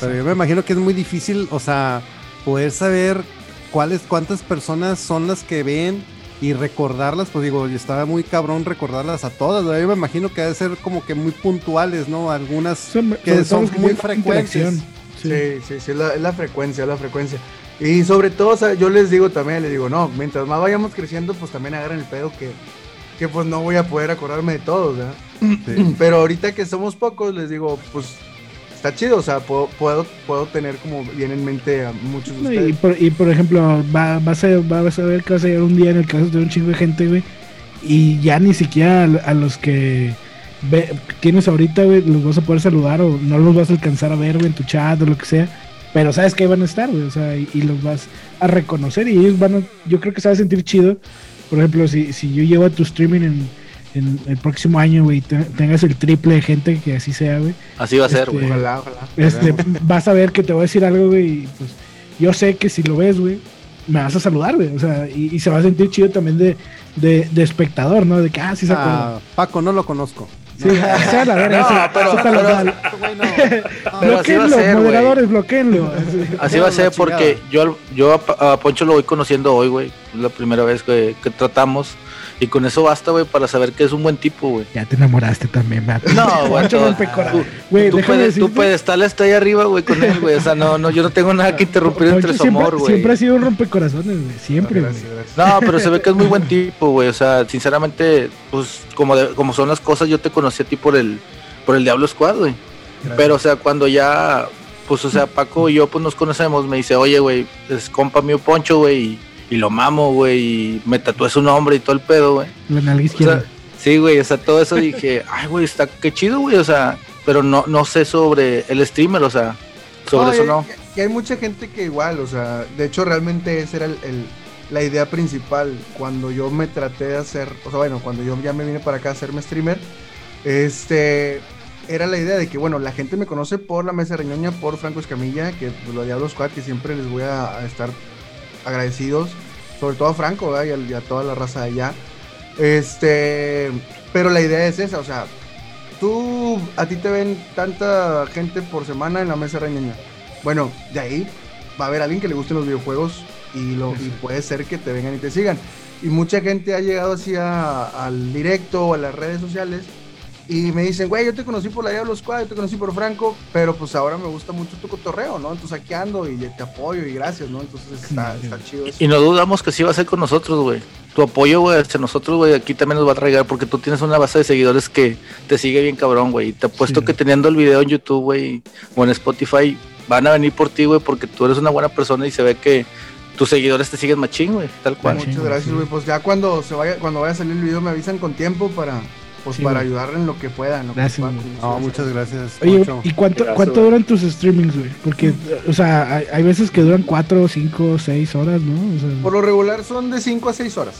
Pero yo me imagino que es muy difícil, o sea, poder saber cuáles, cuántas personas son las que ven y recordarlas, pues digo, estaba muy cabrón recordarlas a todas, ¿verdad? yo me imagino que debe ser como que muy puntuales, ¿no? Algunas Son- que sobre todo son que muy frecuentes. Sí. Sí, sí, sí, es la, es la frecuencia, es la frecuencia. Y sobre todo, o sea, yo les digo también, les digo, no, mientras más vayamos creciendo, pues también agarren el pedo que, que pues no voy a poder acordarme de todos, ¿verdad? Sí. Pero ahorita que somos pocos, les digo, pues está chido, o sea, puedo, puedo, puedo tener como bien en mente a muchos de No, y, ustedes. por, y por ejemplo, va, vas, a, vas a ver que vas a llegar un día en el caso de un chingo de gente, güey, y ya ni siquiera a, a los que ve- tienes ahorita, güey, los vas a poder saludar o no los vas a alcanzar a ver, güey, en tu chat o lo que sea, pero sabes que ahí van a estar, güey, o sea, y, y los vas a reconocer y ellos van a, yo creo que se va a sentir chido, por ejemplo, si, si yo llevo a tu streaming en, en el próximo año, güey, te- tengas el triple de gente que así sea, güey. Así va a ser, Este, güey. Ojalá, ojalá. Este, vas a ver que te voy a decir algo, güey, y pues yo sé que si lo ves, güey, me vas a saludar, güey, o sea, y, y se va a sentir chido también de, de, de espectador, ¿no? De que, ah, sí se acuerda. Ah, Paco, no lo conozco. Sí, sea la verga, No, sí, pero- pero-. Güey, no. Pero así va a Bloqueenlo, ser, güey. moderadores, bloqueenlo. Así. Así va a ser porque yo, al- yo a, Poncho lo voy conociendo hoy, güey. Es la primera vez que, que tratamos. Y con eso basta, güey, para saber que es un buen tipo, güey. Ya te enamoraste también, vato. No, güey. Tú- Güey, Tú puedes, tú estar hasta ahí arriba, güey, con él, güey. O sea, no, no, yo no tengo nada que interrumpir entre su siempre, amor, güey. siempre ha sido un rompecorazones, güey. Siempre, güey. No, pero se ve que es muy buen tipo, güey. O sea, sinceramente, pues como, de- como son las cosas, yo te conocí a ti por el, por el Diablo Squad, güey. Pero, o sea, cuando ya, pues, o sea, Paco y yo, pues nos conocemos, me dice, oye, güey, es compa mío Poncho, güey, y, y lo mamo, güey, y me tatué su nombre y todo el pedo, güey. La nalga O izquierda. sea, sí, güey, o sea, todo eso dije, ay, güey, está qué chido, güey, o sea, pero no, no sé sobre el streamer, o sea, sobre eso y- no. Y hay mucha gente que igual, o sea, de hecho realmente esa era el, el- la idea principal cuando yo me traté de hacer, o sea, bueno, cuando yo ya me vine para acá a hacerme streamer, este, era la idea de que, bueno, la gente me conoce por la mesa reñoña, por Franco Escamilla, que pues, lo Diablo Squad, que siempre les voy a, a estar agradecidos, sobre todo a Franco ¿verdad? y, a, y a toda la raza de allá. Este, pero la idea es esa, o sea, tú, a ti te ven tanta gente por semana en la mesa reñoña. Bueno, de ahí va a haber alguien que le gusten los videojuegos y, lo, y puede ser que te vengan y te sigan. Y mucha gente ha llegado así a- al directo o a las redes sociales y me dicen, güey, yo te conocí por la Diablo Squad, yo te conocí por Franco, pero pues ahora me gusta mucho tu cotorreo, ¿no? Entonces aquí ando y te apoyo y gracias, ¿no? Entonces está, está chido eso. Y no dudamos que sí va a ser con nosotros, güey. Tu apoyo, güey, hacia nosotros, güey, aquí también nos va a traigar porque tú tienes una base de seguidores que te sigue bien cabrón, güey. Y te apuesto Sí. que teniendo el video en YouTube, güey, o en Spotify, van a venir por ti, güey, porque tú eres una buena persona y se ve que tus seguidores te siguen machín, güey, tal cual. Muchas gracias, güey. Pues ya cuando se vaya, cuando vaya a salir el video me avisan con tiempo para, pues Sí, para güey. ayudar en lo que pueda. en lo que Gracias, No, muchas gracias. Oye. ¿y cuánto, Gracias, cuánto duran tus streamings, güey? Porque, o sea, hay, hay veces que duran 4, 5, 6 horas, ¿no? O sea, Por lo regular son de 5 a 6 horas.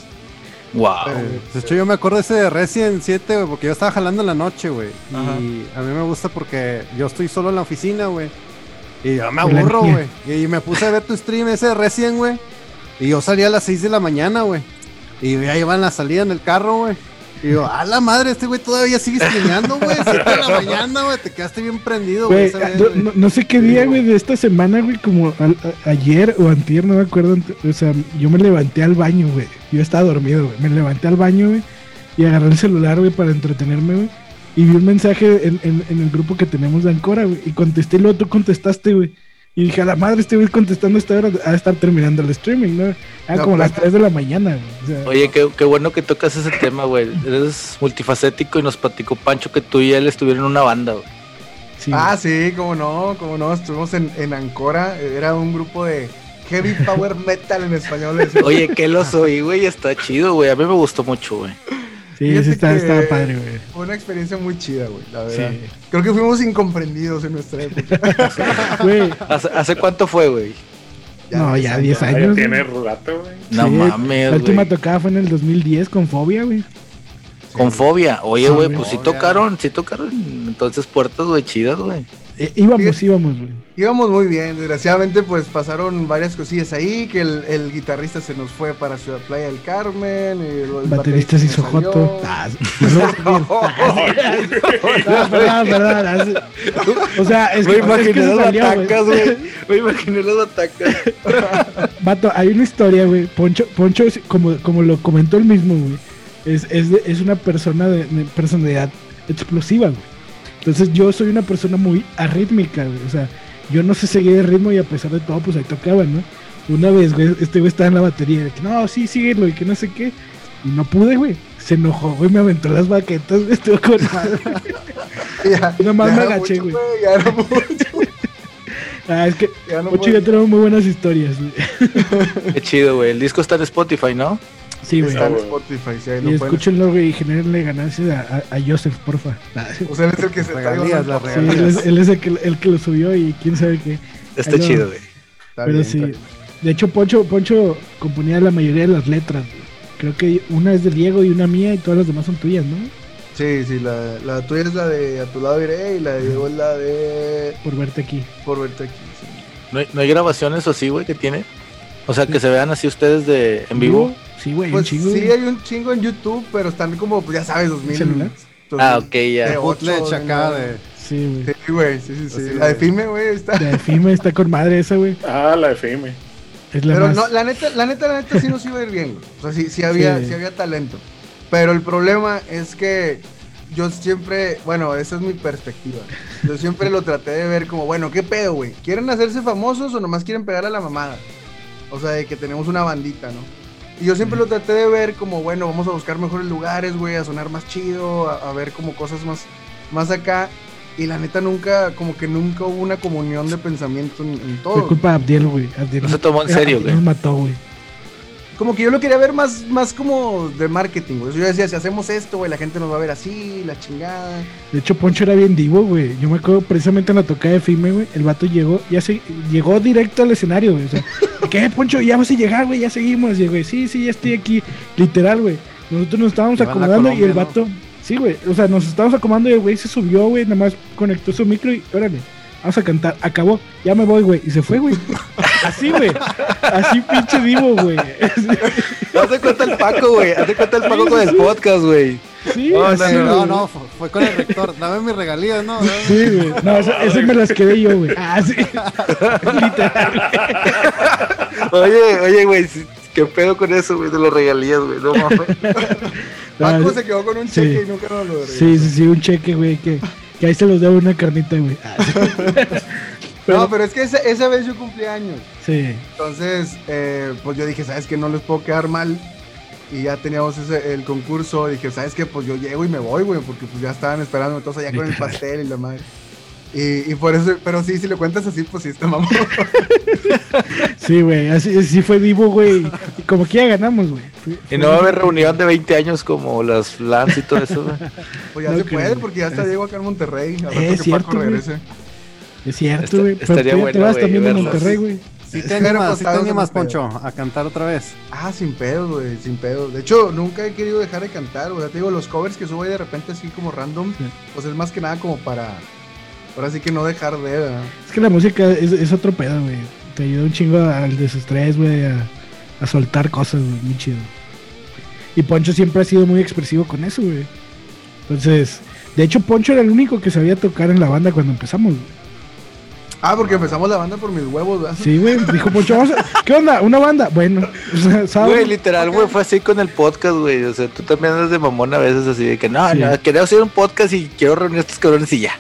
Wow. Eh, De hecho, yo me acuerdo ese de Resident 7, güey, porque yo estaba jalando en la noche, güey. Y a mí me gusta porque yo estoy solo en la oficina, güey. Y yo me aburro, güey. Y me puse a ver tu stream ese de Resident, güey. Y yo salía a las 6 de la mañana, güey. Y ya iban la salida en el carro, güey. Y yo, a la madre, este güey todavía sigue streameando, güey. 7 de la mañana, güey. Te quedaste bien prendido, güey. Vez, no, sé qué día, güey, de esta semana, güey, como a- ayer o antier, no me acuerdo. O sea, yo me levanté al baño, güey. Yo estaba dormido, güey. Me levanté al baño, güey, y agarré el celular, güey, para entretenerme, güey. Y vi un mensaje en, en- en el grupo que tenemos de Ancora, güey. Y contesté, y luego tú contestaste, güey. Y dije, a la madre, este güey contestando esta hora, a estar terminando el streaming, ¿no? Era No, como pues- las 3 de la mañana, güey. O sea, Oye, qué, qué bueno que tocas ese tema, güey. Eres multifacético y nos platicó Pancho que tú y él estuvieron en una banda, güey. sí, Ah, sí, cómo no, cómo no. Estuvimos en, en Ancora. Era un grupo de heavy power metal en español. Oye, que los oí, güey, está chido, güey. A mí me gustó mucho, güey. Sí, fíjate sí, estaba, que- estaba padre, güey. Fue una experiencia muy chida, güey, la verdad. Sí. Creo que fuimos incomprendidos en nuestra época. Güey, ¿Hace, hace cuánto fue, güey? no, ya 10 Ah, ya años. tiene rato, güey. No Sí, mames, La última tocada fue en el 2010 con Fobia, güey. Con fobia. Oye, güey, pues sí tocaron, sí tocaron entonces puertas, güey, chidas, güey. Eh, íbamos, íbamos. Íbamos muy bien, desgraciadamente pues pasaron varias cosillas ahí, que el, el guitarrista se nos fue para Ciudad Playa del Carmen, y el baterista se hizo joto. Ah, O sea, es que, es que se salió, güey. Me imaginé los atacas. Vato, hay una historia, güey. Poncho, Poncho es- como, como lo comentó él mismo, güey. Es, es, es una persona de, de personalidad explosiva, güey. Entonces yo soy una persona muy arrítmica, güey. O sea, yo no sé seguir el ritmo y a pesar de todo, pues ahí tocaba, ¿no? Una vez, güey, este güey estaba en la batería, de que no, sí, síguelo y que no sé qué. Y no pude, güey. Se enojó, güey, me aventó las baquetas, güey, estuvo con madre. Ya, Nomás ya me agaché, mucho, güey. Ya era mucho. Ah, es que Ya no Poncho y puedo- yo tenemos muy buenas historias, güey. Qué chido, güey. El disco está en Spotify, ¿no? Sí, güey. Está en. Spotify, sí, ahí Y lo escúchenlo, güey, y genérenle ganancias a, a, a Joseph, porfa. Sí, O sea, él es el que se está Regalías, las papel. él es, él es el, que, el que lo subió y quién sabe qué. Está chido, güey. Pero bien, sí. De hecho, Poncho, Poncho componía la mayoría de las letras. güey. Creo que una es de Diego y una mía y todas las demás son tuyas, ¿no? Sí, sí, la, la tuya es la de A tu lado iré y la de Diego es la de Por verte aquí. Por verte aquí. sí. ¿No hay, no hay grabaciones o sí, güey, que tiene? O sea, que se vean así ustedes de en vivo. Sí, güey, Pues un chingo. sí, güey. hay un chingo en YouTube, pero están como, pues ya sabes, 2000. ¿Celular? Ah, ok, ya. de Bootleg acá de. Sí, güey. Sí, güey, sí, sí, sí. Así La de de- Fime, güey, está. La de FIME está con madre esa, güey. Ah, la FM. Es la Pero más. no, la neta, la neta, la neta sí nos iba a ir bien, güey. O sea, sí, sí había, Sí. sí había talento. Pero el problema es que yo siempre, bueno, esa es mi perspectiva. Yo siempre lo traté de ver como, bueno, ¿qué pedo, güey? ¿Quieren hacerse famosos o nomás quieren pegar a la mamada? O sea, de que tenemos una bandita, ¿no? Y yo siempre lo traté de ver como, bueno, vamos a buscar mejores lugares, güey, a sonar más chido, a, a ver como cosas más, más acá. Y la neta nunca, como que nunca hubo una comunión de pensamiento en, en todo. Fue culpa de Abdiel, güey. Abdiel No se tomó en serio, güey. Nos mató, güey. Como que yo lo quería ver más, más como de marketing, güey. Yo decía, si hacemos esto, güey, la gente nos va a ver así, la chingada. De hecho, Poncho era bien divo, güey. Yo me acuerdo precisamente en la tocada de FIME, güey. El vato llegó, ya se, llegó directo al escenario, güey. O sea, ¿qué, Poncho? Ya vas a llegar, güey, ya seguimos. Y, güey, sí, sí, ya estoy aquí. Literal, güey. Nosotros nos estábamos acomodando y el vato. Sí, güey. O sea, nos estábamos acomodando y el güey se subió, güey. Nada más conectó su micro y, órale, vamos a cantar. Acabó, ya me voy, güey. Y se fue, güey. Así, güey. Así pinche divo, güey. Haz de cuenta el Paco, güey. Haz de cuenta el Paco con el podcast, güey. Sí, No, así, no, No, fue, fue con el rector. Dame mis regalías, ¿no? Dame- Sí, güey. No, esa- esas me las quedé yo, güey. Ah, sí. Literal. Oye, oye, güey. ¿Qué pedo con eso, güey? De los regalías, güey. No mames. Paco Ah, se quedó con un sí. cheque y nunca nos lo regresó. Sí, sí, sí, un cheque, güey, que, que ahí se los debo una carnita, güey. Ah. Pero- No, pero es que esa, esa vez yo cumplí años. Sí, Entonces, eh, pues yo dije, ¿sabes qué? No les puedo quedar mal. Y ya teníamos ese, el concurso. Dije, ¿sabes qué? Pues yo llego y me voy, güey. Porque pues ya estaban esperando todos allá con el pastel y la madre. Y, y por eso, pero sí, si le cuentas así, pues sí está mamón. sí, güey, así, así fue vivo, güey. Y como que ya ganamos, güey. Y no va a haber reunión de 20 años como las flans y todo eso, güey. Pues ya No se creo, puede, porque ya está Diego acá en Monterrey. A Es rato que cierto, Paco regrese. Es cierto, güey. Pero estaría ya te bueno, vas también de verlos. Monterrey, güey. Sí te Pero, animas, pues, sí te animas. Poncho, a cantar otra vez. Ah, sin pedo, güey, sin pedo. De hecho, nunca he querido dejar de cantar. O sea, te digo, los covers que subo ahí de repente así como random, Sí. pues es más que nada como para. Ahora sí que no dejar de. ¿verdad? Es que la música es, es otro pedo, güey. Te ayuda un chingo al desestrés, güey, a, a soltar cosas, güey, muy chido. Y Poncho siempre ha sido muy expresivo con eso, güey. Entonces, de hecho, Poncho era el único que sabía tocar en la banda cuando empezamos, güey. Ah, porque empezamos la banda por mis huevos, ¿verdad? Sí, güey. Dijo Poncho, vamos a- ¿qué onda? ¿Una banda? Bueno, ¿sabes? Güey, literal, güey, fue así con el podcast, güey. O sea, tú también andas de mamón a veces así de que no, Sí. no, quería hacer un podcast y quiero reunir a estos cabrones y ya.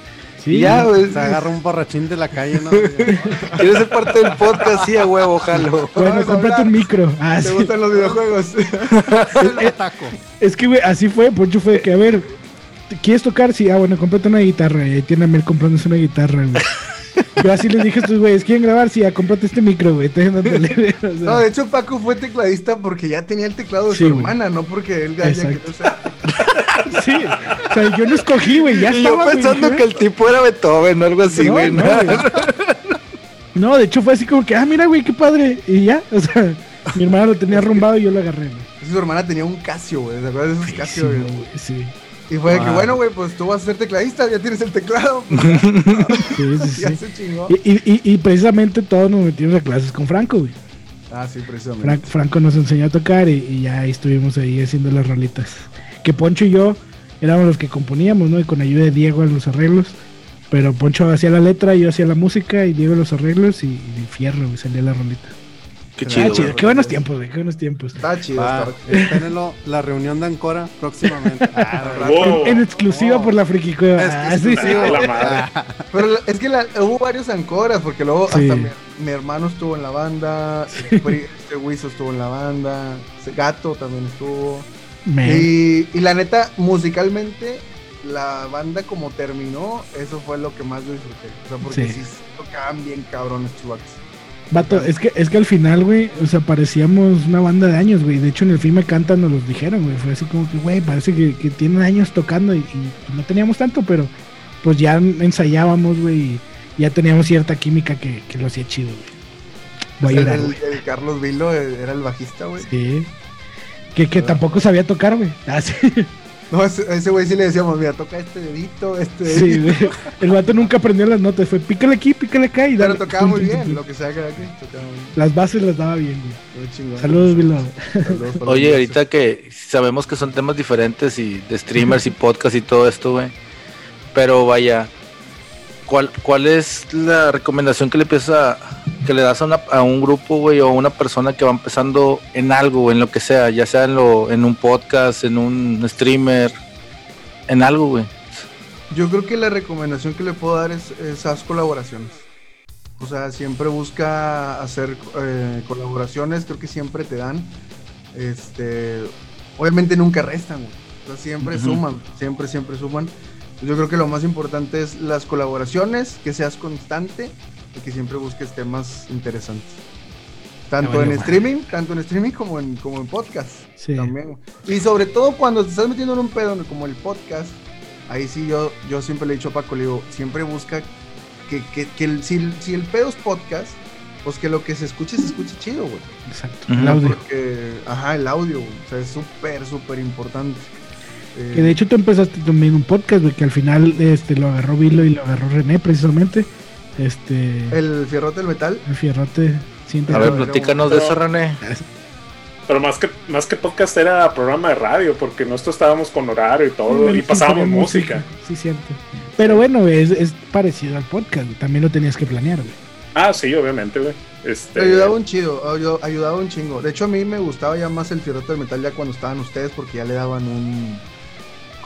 Sí, y ya, güey. Se agarra un borrachín de la calle, ¿no? Quiero ser parte del podcast, sí, a huevo, jalo. Bueno, hablar. un micro. Ah, ¿Te sí. gustan los videojuegos? El taco. Es que, güey, así fue. Poncho fue de que, a ver, ¿quieres tocar? Sí, ah, bueno, cómprate una guitarra. Y ahí tiene a Mel comprándose una guitarra, güey. Yo así les dije a estos güeyes, ¿quieren grabar? Sí, ah, cómprate este micro, güey. Te dejan dándole, o sea, No, de hecho, Paco fue tecladista porque ya tenía el teclado de Sí, su hermana, no porque él ya Exacto. quería ser- Sí, sea, yo no escogí, güey, ya Y estaba, yo pensando que el tipo era Beethoven o algo así, güey. no, ¿no? de hecho fue así como que, ah, mira, güey, qué padre. Y ya, o sea, mi hermana lo tenía arrumbado y yo lo agarré, güey. Su hermana tenía un Casio, güey. ¿Te acuerdas de esos Sí, Casio, güey? sí. Y fue de que, bueno, güey, pues tú vas a ser tecladista, ya tienes el teclado. Sí, sí, ya sí. se chingó. Y, y, y, y precisamente todos nos metimos a clases con Franco, güey. Ah, sí, precisamente. Fran- Franco nos enseñó a tocar y, y ya estuvimos ahí haciendo las rolitas. Que Poncho y yo éramos los que componíamos, ¿no? Y con ayuda de Diego en los arreglos. Pero Poncho hacía la letra, yo hacía la música y Diego los arreglos y, y fierro, güey, salía la rolita. Qué Ah, chido, qué buenos tiempos, güey, qué buenos tiempos. Está chido, chido. espérenlo, la reunión de Ancora próximamente. Ah, Wow. En exclusiva por la friki cueva. Es Ah, que sí, sí. A la madre. Pero es que la- hubo varios ancoras, porque luego Sí. hasta mi, mi hermano estuvo en la banda, este Wiso estuvo en la banda, Gato también estuvo. Y, y la neta, musicalmente, la banda como terminó, eso fue lo que más disfruté. O sea, porque Sí. sí, tocaban bien cabrones chubacos. Vato, es que, es que al final, güey, o sea, parecíamos una banda de años, güey. De hecho, en el filme Cantan nos los dijeron, güey. Fue así como que, güey, parece que, que tienen años tocando y, y no teníamos tanto, pero pues ya ensayábamos, güey, y ya teníamos cierta química que, que lo hacía chido, güey. Voy a el, llorar, el- güey. el Carlos Vilo eh, era el bajista, güey. Sí. Que, que tampoco sabía tocar, güey. Ah, sí. No, ese ese güey sí le decíamos, mira, toca este dedito, este dedito. Sí. El vato nunca aprendió las notas. Fue pícale aquí, pícale acá y Pero dale. tocaba muy bien, lo que sea que era aquí, tocaba muy bien. Las bases las daba bien, güey. Saludos, Vilo. Oye, ahorita que sabemos que son temas diferentes y de streamers y podcast y todo esto, güey. Pero vaya, ¿cuál, ¿cuál es la recomendación que le empieza que le das a, una- a un grupo, güey, o a una persona que va empezando en algo, en lo que sea, ya sea en, lo, en un podcast, en un streamer, en algo, güey? Yo creo que la recomendación que le puedo dar es esas colaboraciones. O sea, siempre busca hacer eh, colaboraciones, creo que siempre te dan. Este, obviamente nunca restan, güey. O sea, siempre suman, siempre, siempre suman. Yo creo que lo más importante es las colaboraciones, que seas constante y que siempre busques temas interesantes. Tanto en streaming, tanto en streaming como en, como en podcast. Sí. También. Y sobre todo cuando te estás metiendo en un pedo como el podcast, ahí sí yo, yo siempre le he dicho a Paco, le digo, siempre busca que, que, que el- si, el- si el pedo es podcast, pues que lo que se escuche se escuche chido, güey. Exacto. El audio. Porque, ajá, el audio, güey, o sea, es súper, súper importante. Eh, Que de hecho tú empezaste también un podcast, güey, que al final este, lo agarró Vilo y lo agarró René precisamente. Este. El, el fierrote del metal, fierrote. Siempre A ver, pero- platícanos de eso, René. Pero más que, más que podcast era programa de radio, porque nosotros estábamos con horario y todo, y pasábamos ponían música. Sí, siento. Pero bueno, es, es parecido al podcast, güey, también lo tenías que planear, güey. Ah, sí, obviamente, güey. Este, te ayudaba un chido, ayu- ayudaba un chingo. De hecho, a mí me gustaba ya más el fierrote del metal ya cuando estaban ustedes, porque ya le daban un.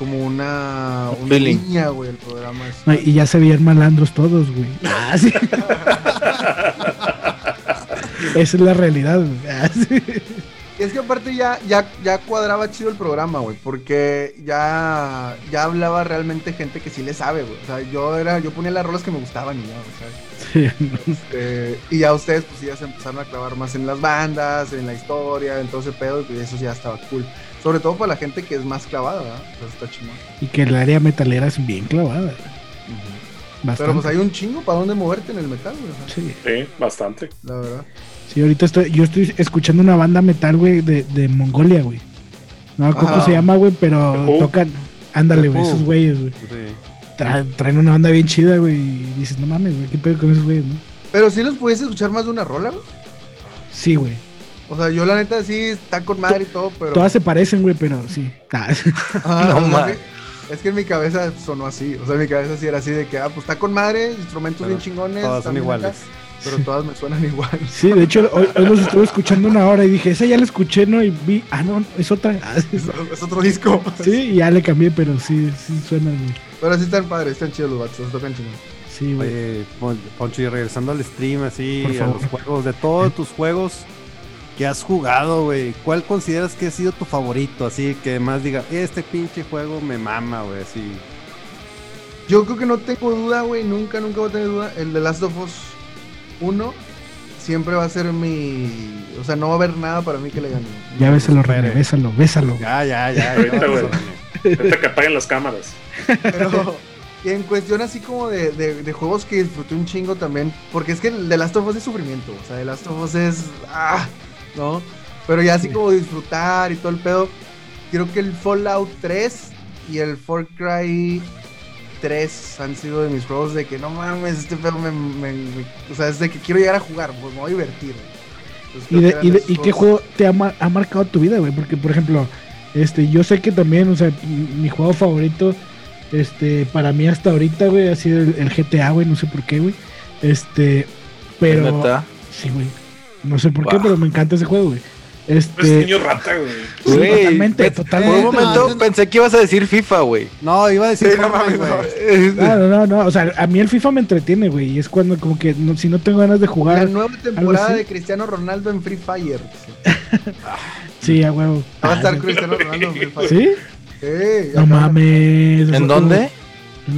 Como una. Un una línea, güey, el programa. es- No, y ya se veían malandros todos, güey. Ah, sí. Esa es la realidad, güey. Ah, sí. Es que aparte ya, ya, ya cuadraba chido el programa, güey, porque ya, ya hablaba realmente gente que sí le sabe, güey. O sea, yo era, yo ponía las rolas que me gustaban y ya, o sea, Sí, no. eh, y ya ustedes pues sí, ya se empezaron a clavar más en las bandas, en la historia, en todo ese pedo, y eso ya estaba cool. Sobre todo para la gente que es más clavada, ¿verdad? Entonces está chingón. Y que el área metalera es bien clavada. güey. Bastante. Pero pues hay un chingo para dónde moverte en el metal, güey, Sí. Sí, bastante. la verdad. Sí, ahorita estoy, yo estoy escuchando una banda metal, güey, de, de Mongolia, güey. No me cómo se llama, güey, pero tocan. Ándale, güey, esos güeyes, güey. Sí. Tra- traen una banda bien chida, güey. Y dices, no mames, güey, ¿qué pedo con esos güeyes, no? Pero sí los pudiese escuchar más de una rola, güey. Sí, güey. O sea, yo la neta sí está con madre y todo, pero. Todas se parecen, güey, pero sí. Ah, Ah, No o sea, ma- que- es que en mi cabeza sonó así. O sea, en mi cabeza sí era así de que, ah, pues está con madre, instrumentos Pero bien chingones. todas son iguales. acá, pero todas me suenan igual. sí, de hecho, hoy, hoy los estuve escuchando una hora y dije, esa ya la escuché, ¿no? Y vi, ah, no, es otra. Ah, Es, es otro disco. sí, y ya le cambié, pero sí, sí suena, güey. Pero sí están padres, están chidos los vatos, los tocan chingón. Sí, güey. Oye, Pon- Poncho, y regresando al stream, así, a los juegos, de todos tus juegos que has jugado, güey, ¿cuál consideras que ha sido tu favorito? Así que más diga, este pinche juego me mama, güey, así. Yo creo que no tengo duda, güey, nunca, nunca voy a tener duda. El de Last of Us 1 siempre va a ser mi. O sea, no va a haber nada para mí que le gane. Ya bésalo, René, bésalo, bésalo. Ya, ya, ya. Ahorita, ya, güey. ya. Ahorita que apaguen las cámaras. Pero y en cuestión así como de, de- de juegos que disfruté un chingo también, porque es que el de Last of Us es sufrimiento, o sea, el Last of Us es, ah, ¿no? Pero ya así Sí. como disfrutar y todo el pedo, creo que el Fallout 3 y el Far Cry 3 han sido de mis juegos de que no mames, este pedo me, me- me- o sea, es de que quiero llegar a jugar, pues me voy a divertir. ¿Y, creo de, que eran y, de- esos y qué juego te ha, ha marcado tu vida, güey? Porque, por ejemplo, este, yo sé que también, o sea, mi mi juego favorito, este, para mí hasta ahorita, güey, ha sido el, el GTA, güey, no sé por qué, güey. Este, pero... ¿Neta? Sí, güey. No sé por qué, pero me encanta ese juego, güey. Es Este, niño rata, güey. sí, Güey, totalmente, totalmente. Por un momento no. pensé que ibas a decir FIFA, güey. No, iba a decir Sí, no Fortnite, no. güey. No, no, no, no, o sea, a mí el FIFA me entretiene, güey, y es cuando como que no- si no tengo ganas de La jugar, nueva temporada de Cristiano Ronaldo en Free Fire. sí, a huevo. Va a estar Cristiano Ronaldo en Free Fire. ¿Sí? Sí, No mames. ¿En dónde?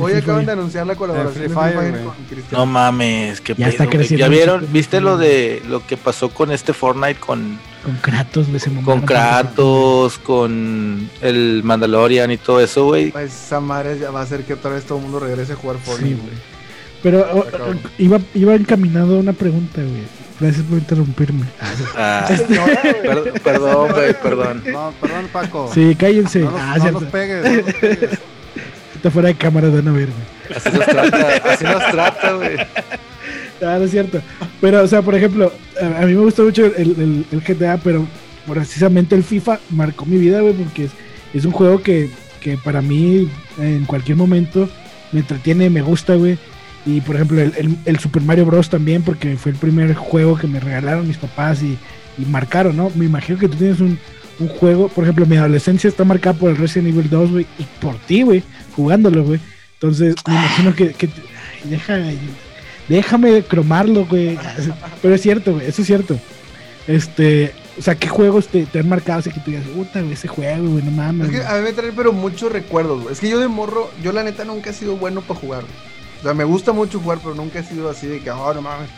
Hoy acaban de anunciar la colaboración Free de Free Fire con Cristiano. No mames, qué Ya está pedo, güey. creciendo ¿Ya vieron? ¿Viste lo de lo que pasó con este Fortnite con, Con Kratos, güey, con. Kratos, con el Mandalorian y todo eso, güey? Pues esa madre ya va a hacer que otra vez todo el mundo regrese a jugar Fortnite. Sí, güey. Pero o- o- iba, iba encaminado a una pregunta, güey. Gracias por interrumpirme. Ah, per- perdón, güey, perdón. No, perdón, Paco. Sí, cállense. No nos, ah, no nos pegues, no nos pegues. Está fuera de cámara, van a ver, güey. Así nos trata, así nos trata, güey. Ah, no es cierto. Pero, o sea, por ejemplo, a, mí me gusta mucho el, el- el GTA, pero precisamente el FIFA marcó mi vida, güey, porque es, es un juego que, que para mí en cualquier momento me entretiene, me gusta, güey. Y por ejemplo, el Super Mario Bros. también, porque fue el primer juego que me regalaron mis papás y, y marcaron, ¿no? Me imagino que tú tienes un, un juego, por ejemplo, mi adolescencia está marcada por el Resident Evil 2, güey, y por ti, güey, jugándolo, güey. Entonces, me imagino que, que ay, deja, déjame cromarlo, güey. Pero es cierto, güey, eso es cierto. Este, o sea, ¿qué juegos te, te han marcado así que tú digas, puta, güey, ese juego, güey, no mames. Es que güey"? a mí me trae pero muchos recuerdos, güey. Es que yo de morro, yo la neta nunca he sido bueno para jugar. güey. O sea, me gusta mucho jugar, pero nunca he sido así de que, oh, no mames.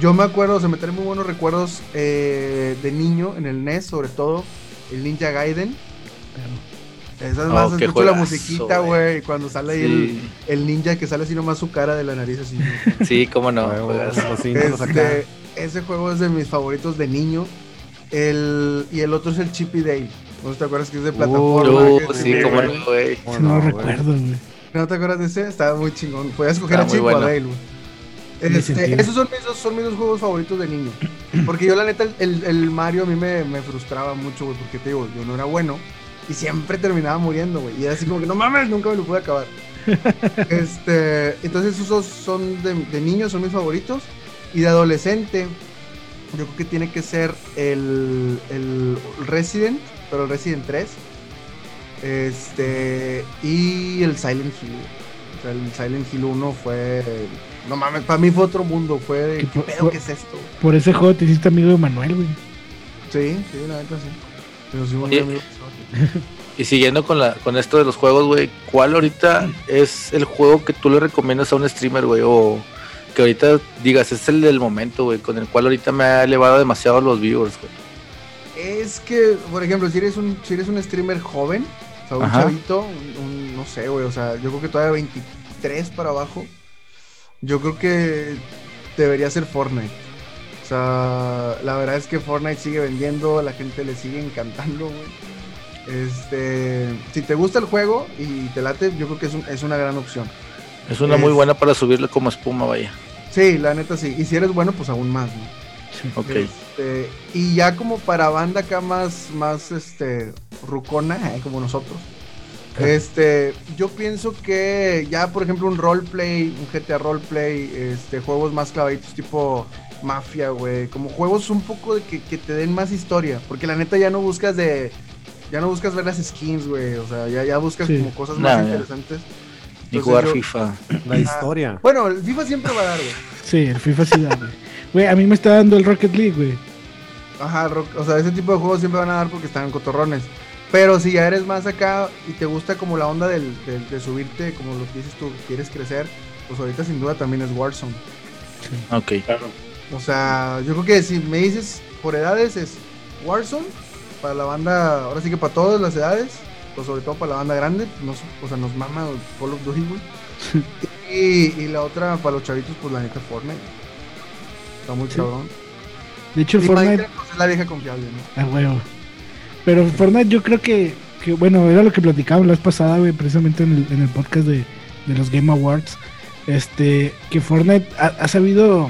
Yo me acuerdo, se me traen muy buenos recuerdos eh, de niño, en el NES sobre todo, el Ninja Gaiden. Esa es Oh, más, escucho la juegazo, musiquita, güey. cuando sale ahí Sí, el, el ninja que sale así nomás su cara de la nariz así. ¿no? sí, cómo no. Este, ese juego es de mis favoritos de niño. El, y el otro es el Chip y Dale. ¿No te acuerdas que es de plataforma? Uh, que- sí, cómo no, güey. No güey. recuerdo, güey. ¿No te acuerdas de ese? Estaba muy chingón. Podías escoger Estaba a Chip muy o a bueno. Dale, güey. Este, esos son mis, dos, son mis dos juegos favoritos de niño. Porque yo, la neta, el, el- el Mario a mí me, me frustraba mucho, güey. Porque te digo, yo no era bueno. Y siempre terminaba muriendo, güey. Y era así como que no mames, nunca me lo pude acabar. este, entonces, esos son de, de niños, son mis favoritos. Y de adolescente, yo creo que tiene que ser el, el Resident, pero el Resident 3. Este, y el Silent Hill. O sea, el Silent Hill 1 fue. No mames, para mí fue otro mundo. Fue. ¿Qué ¿Qué pedo que es esto? Por ese juego te hiciste amigo de Manuel, güey. Sí, sí, la neta sí. Pero sí, Oye, amigos. Y siguiendo con la con esto de los juegos, güey, ¿cuál ahorita es el juego que tú le recomiendas a un streamer, güey? O que ahorita digas, es el del momento, güey, con el cual ahorita me ha elevado demasiado los viewers, güey. Es que, por ejemplo, si eres un, si eres un streamer joven, o sea, un Ajá. chavito, un, un- no sé, güey, o sea, yo creo que todavía 23 para abajo, yo creo que debería ser Fortnite. O sea, la verdad es que Fortnite sigue vendiendo, la gente le sigue encantando, güey. Este, si te gusta el juego y te late, yo creo que es, un- es una gran opción. Es una Es- muy buena para subirle como espuma, vaya. Sí, la neta sí. Y si eres bueno, pues aún más, ¿no? Ok. Este, y ya como para banda acá más, más este, rucona, eh, como nosotros. Este, yo pienso que ya, por ejemplo, un roleplay, un GTA roleplay, este, juegos más clavaditos tipo Mafia, güey, como juegos un poco de que, que te den más historia, porque la neta ya no buscas de, ya no buscas ver las skins, güey, o sea, ya, ya buscas Sí. como cosas Nah, más ya. interesantes. Ni jugar yo- FIFA. La historia. Bueno, el FIFA siempre va a dar, güey. Sí, el FIFA sí da, güey. Güey, a mí me está dando el Rocket League, güey. Ajá, rock- o sea, ese tipo de juegos siempre van a dar porque están cotorrones. Pero si ya eres más acá y te gusta como la onda del, del- de subirte, como lo que dices tú, quieres crecer, pues ahorita sin duda también es Warzone. Ok. Claro. O sea, yo creo que si me dices por edades es Warzone, para la banda, ahora sí que para todas las edades, pues sobre todo para la banda grande, nos, o sea, nos mama Call of Duty, güey. y, y la otra para los chavitos, pues la neta Fortnite. Está muy Sí. cabrón. De hecho, Y Fortnite. Minecraft, pues, es la vieja confiable, ¿no? A huevo. Pero Fortnite yo creo que, que, bueno, era lo que platicábamos la vez pasada, güey, precisamente en el, en el podcast de, de los Game Awards. Este, que Fortnite ha, ha sabido,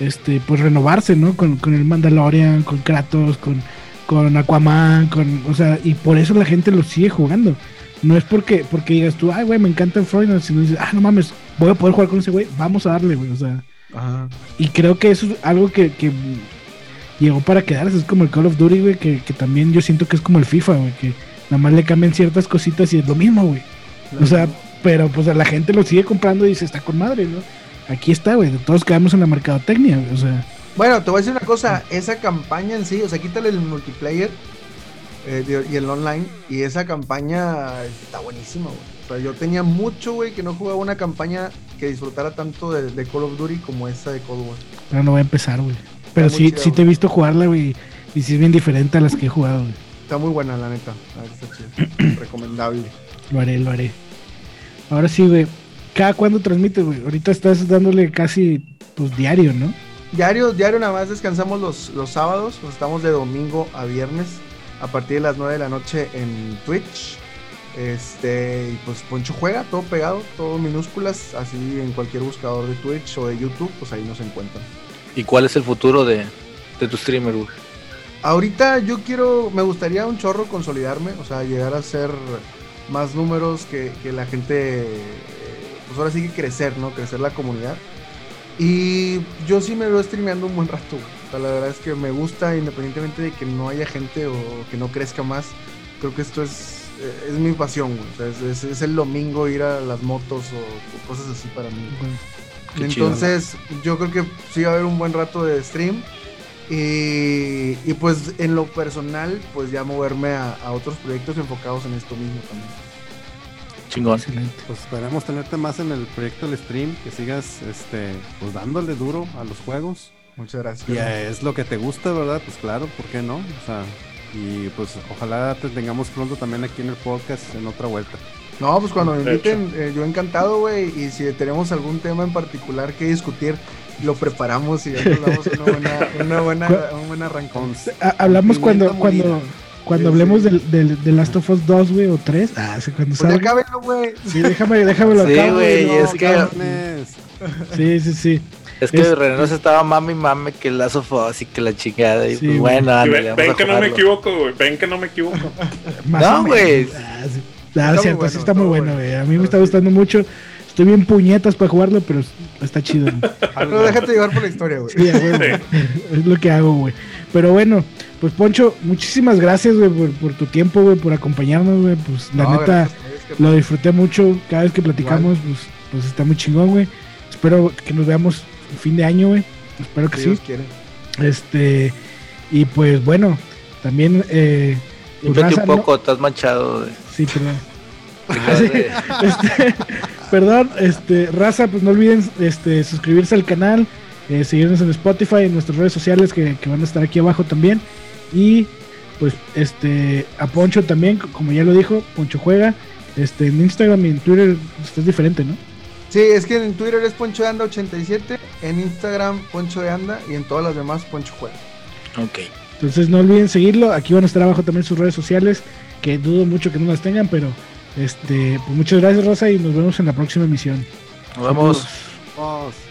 este, pues renovarse, ¿no? Con, con el Mandalorian, con Kratos, con, con Aquaman, con, o sea, y por eso la gente lo sigue jugando. No es porque, porque digas tú, ay, güey, me encanta el Fortnite, sino dices, ah, no mames, voy a poder jugar con ese güey, vamos a darle, güey, o sea. Ajá. Y creo que eso es algo que, que llegó para quedarse. Es como el Call of Duty, güey, que, que también yo siento que es como el FIFA, güey, que nada más le cambian ciertas cositas y es lo mismo, güey. O sea, pero pues a la gente lo sigue comprando y dice, está con madre, ¿no? Aquí está, güey, todos quedamos en la mercadotecnia, güey, o sea, Bueno, te voy a decir una cosa, esa campaña en sí, o sea, quítale el multiplayer eh, y el online, y esa campaña está buenísima, güey. O sea, yo tenía mucho, güey, que no jugaba una campaña que disfrutara tanto de, de Call of Duty como esa de Cold War. pero no voy a empezar, güey. Pero sí, chida, sí te he visto jugarla, güey, y sí es bien diferente a las que he jugado, güey. Está muy buena, la neta. A ver, está chido. Recomendable. Lo haré, lo haré. Ahora sí, güey, ¿cada cuándo transmites, güey? Ahorita estás dándole casi, pues, diario, ¿no? Diario, diario nada más descansamos los, los sábados, pues estamos de domingo a viernes a partir de las 9 de la noche en Twitch. Este, y pues Poncho juega, todo pegado, todo minúsculas, así en cualquier buscador de Twitch o de YouTube, pues ahí nos encuentran. ¿Y cuál es el futuro de, de tu streamer, güey? Ahorita yo quiero, me gustaría un chorro consolidarme, o sea, llegar a hacer más números que, que la gente, pues ahora sí que crecer, ¿no? Crecer la comunidad. Y yo sí me veo streameando un buen rato. güey. O sea, la verdad es que me gusta, independientemente de que no haya gente o que no crezca más. Creo que esto es, eh, es mi pasión, güey. O sea, es, es- es el domingo ir a las motos o, o cosas así para mí. Qué chido, Entonces, yo creo que sí va a haber un buen rato de stream. Y, y pues en lo personal, pues ya moverme a, a otros proyectos enfocados en esto mismo también. Chingón. Excelente. Pues esperemos tenerte más en el proyecto del stream, que sigas este, pues dándole duro a los juegos. Muchas gracias. Y eh, es lo que te gusta, ¿verdad? Pues claro, ¿por qué no? O sea, y pues ojalá te tengamos pronto también aquí en el podcast en otra vuelta. No, pues cuando me inviten, eh, yo encantado, güey. Y si tenemos algún tema en particular que discutir, lo preparamos y ya nos damos una buena, una buena, un buen arrancón. Hablamos cuando, cuando. Cuando Sí, hablemos sí. del, del, del Last of Us 2, güey, o 3. Ah, sí, cuando Pues salga. cábenlo, güey. Sí, déjame, déjamelo Sí, acá, güey, no, es que-. Sí, sí, sí. Es que Es- René nos estaba mami mame que el Lazo fue así que la chingada. Y Sí, pues bueno, ándale, ven, ven que no me equivoco, güey. Ven que no me equivoco. Más No, güey. Ah, sí. Ah, Está bueno, sí está muy bueno, bueno. güey. A mí me está sí. gustando mucho. Estoy bien puñetas para jugarlo, pero está chido. güey. Pero déjate llevar por la historia, güey. Sí, a huevo. es lo que hago, güey. Pero bueno, pues Poncho, muchísimas gracias, güey, por, por tu tiempo, güey, por acompañarnos, güey. Pues la No, neta, gracias, güey, es que- lo disfruté mucho. Cada vez que platicamos, pues, pues está muy chingón, güey. Espero que nos veamos el fin de año, güey. Espero que sí. Este, y pues bueno, también. Eh, pues, raza, un ¿no? poco, estás manchado. güey. Sí, perdón. De- Este, perdón, este, raza, pues no olviden este, suscribirse al canal, eh, seguirnos en Spotify, en nuestras redes sociales que, que van a estar aquí abajo también. Y pues este a Poncho también, como ya lo dijo, Poncho juega. Este, en Instagram y en Twitter pues, es diferente, ¿no? Sí, es que en Twitter es Poncho de Anda 87, en Instagram Poncho de Anda y en todas las demás Poncho Juega. Ok. Entonces no olviden seguirlo. Aquí van a estar abajo también sus redes sociales, que dudo mucho que no las tengan, pero este, pues muchas gracias, Rosa, y nos vemos en la próxima emisión. Nos vemos. Vamos.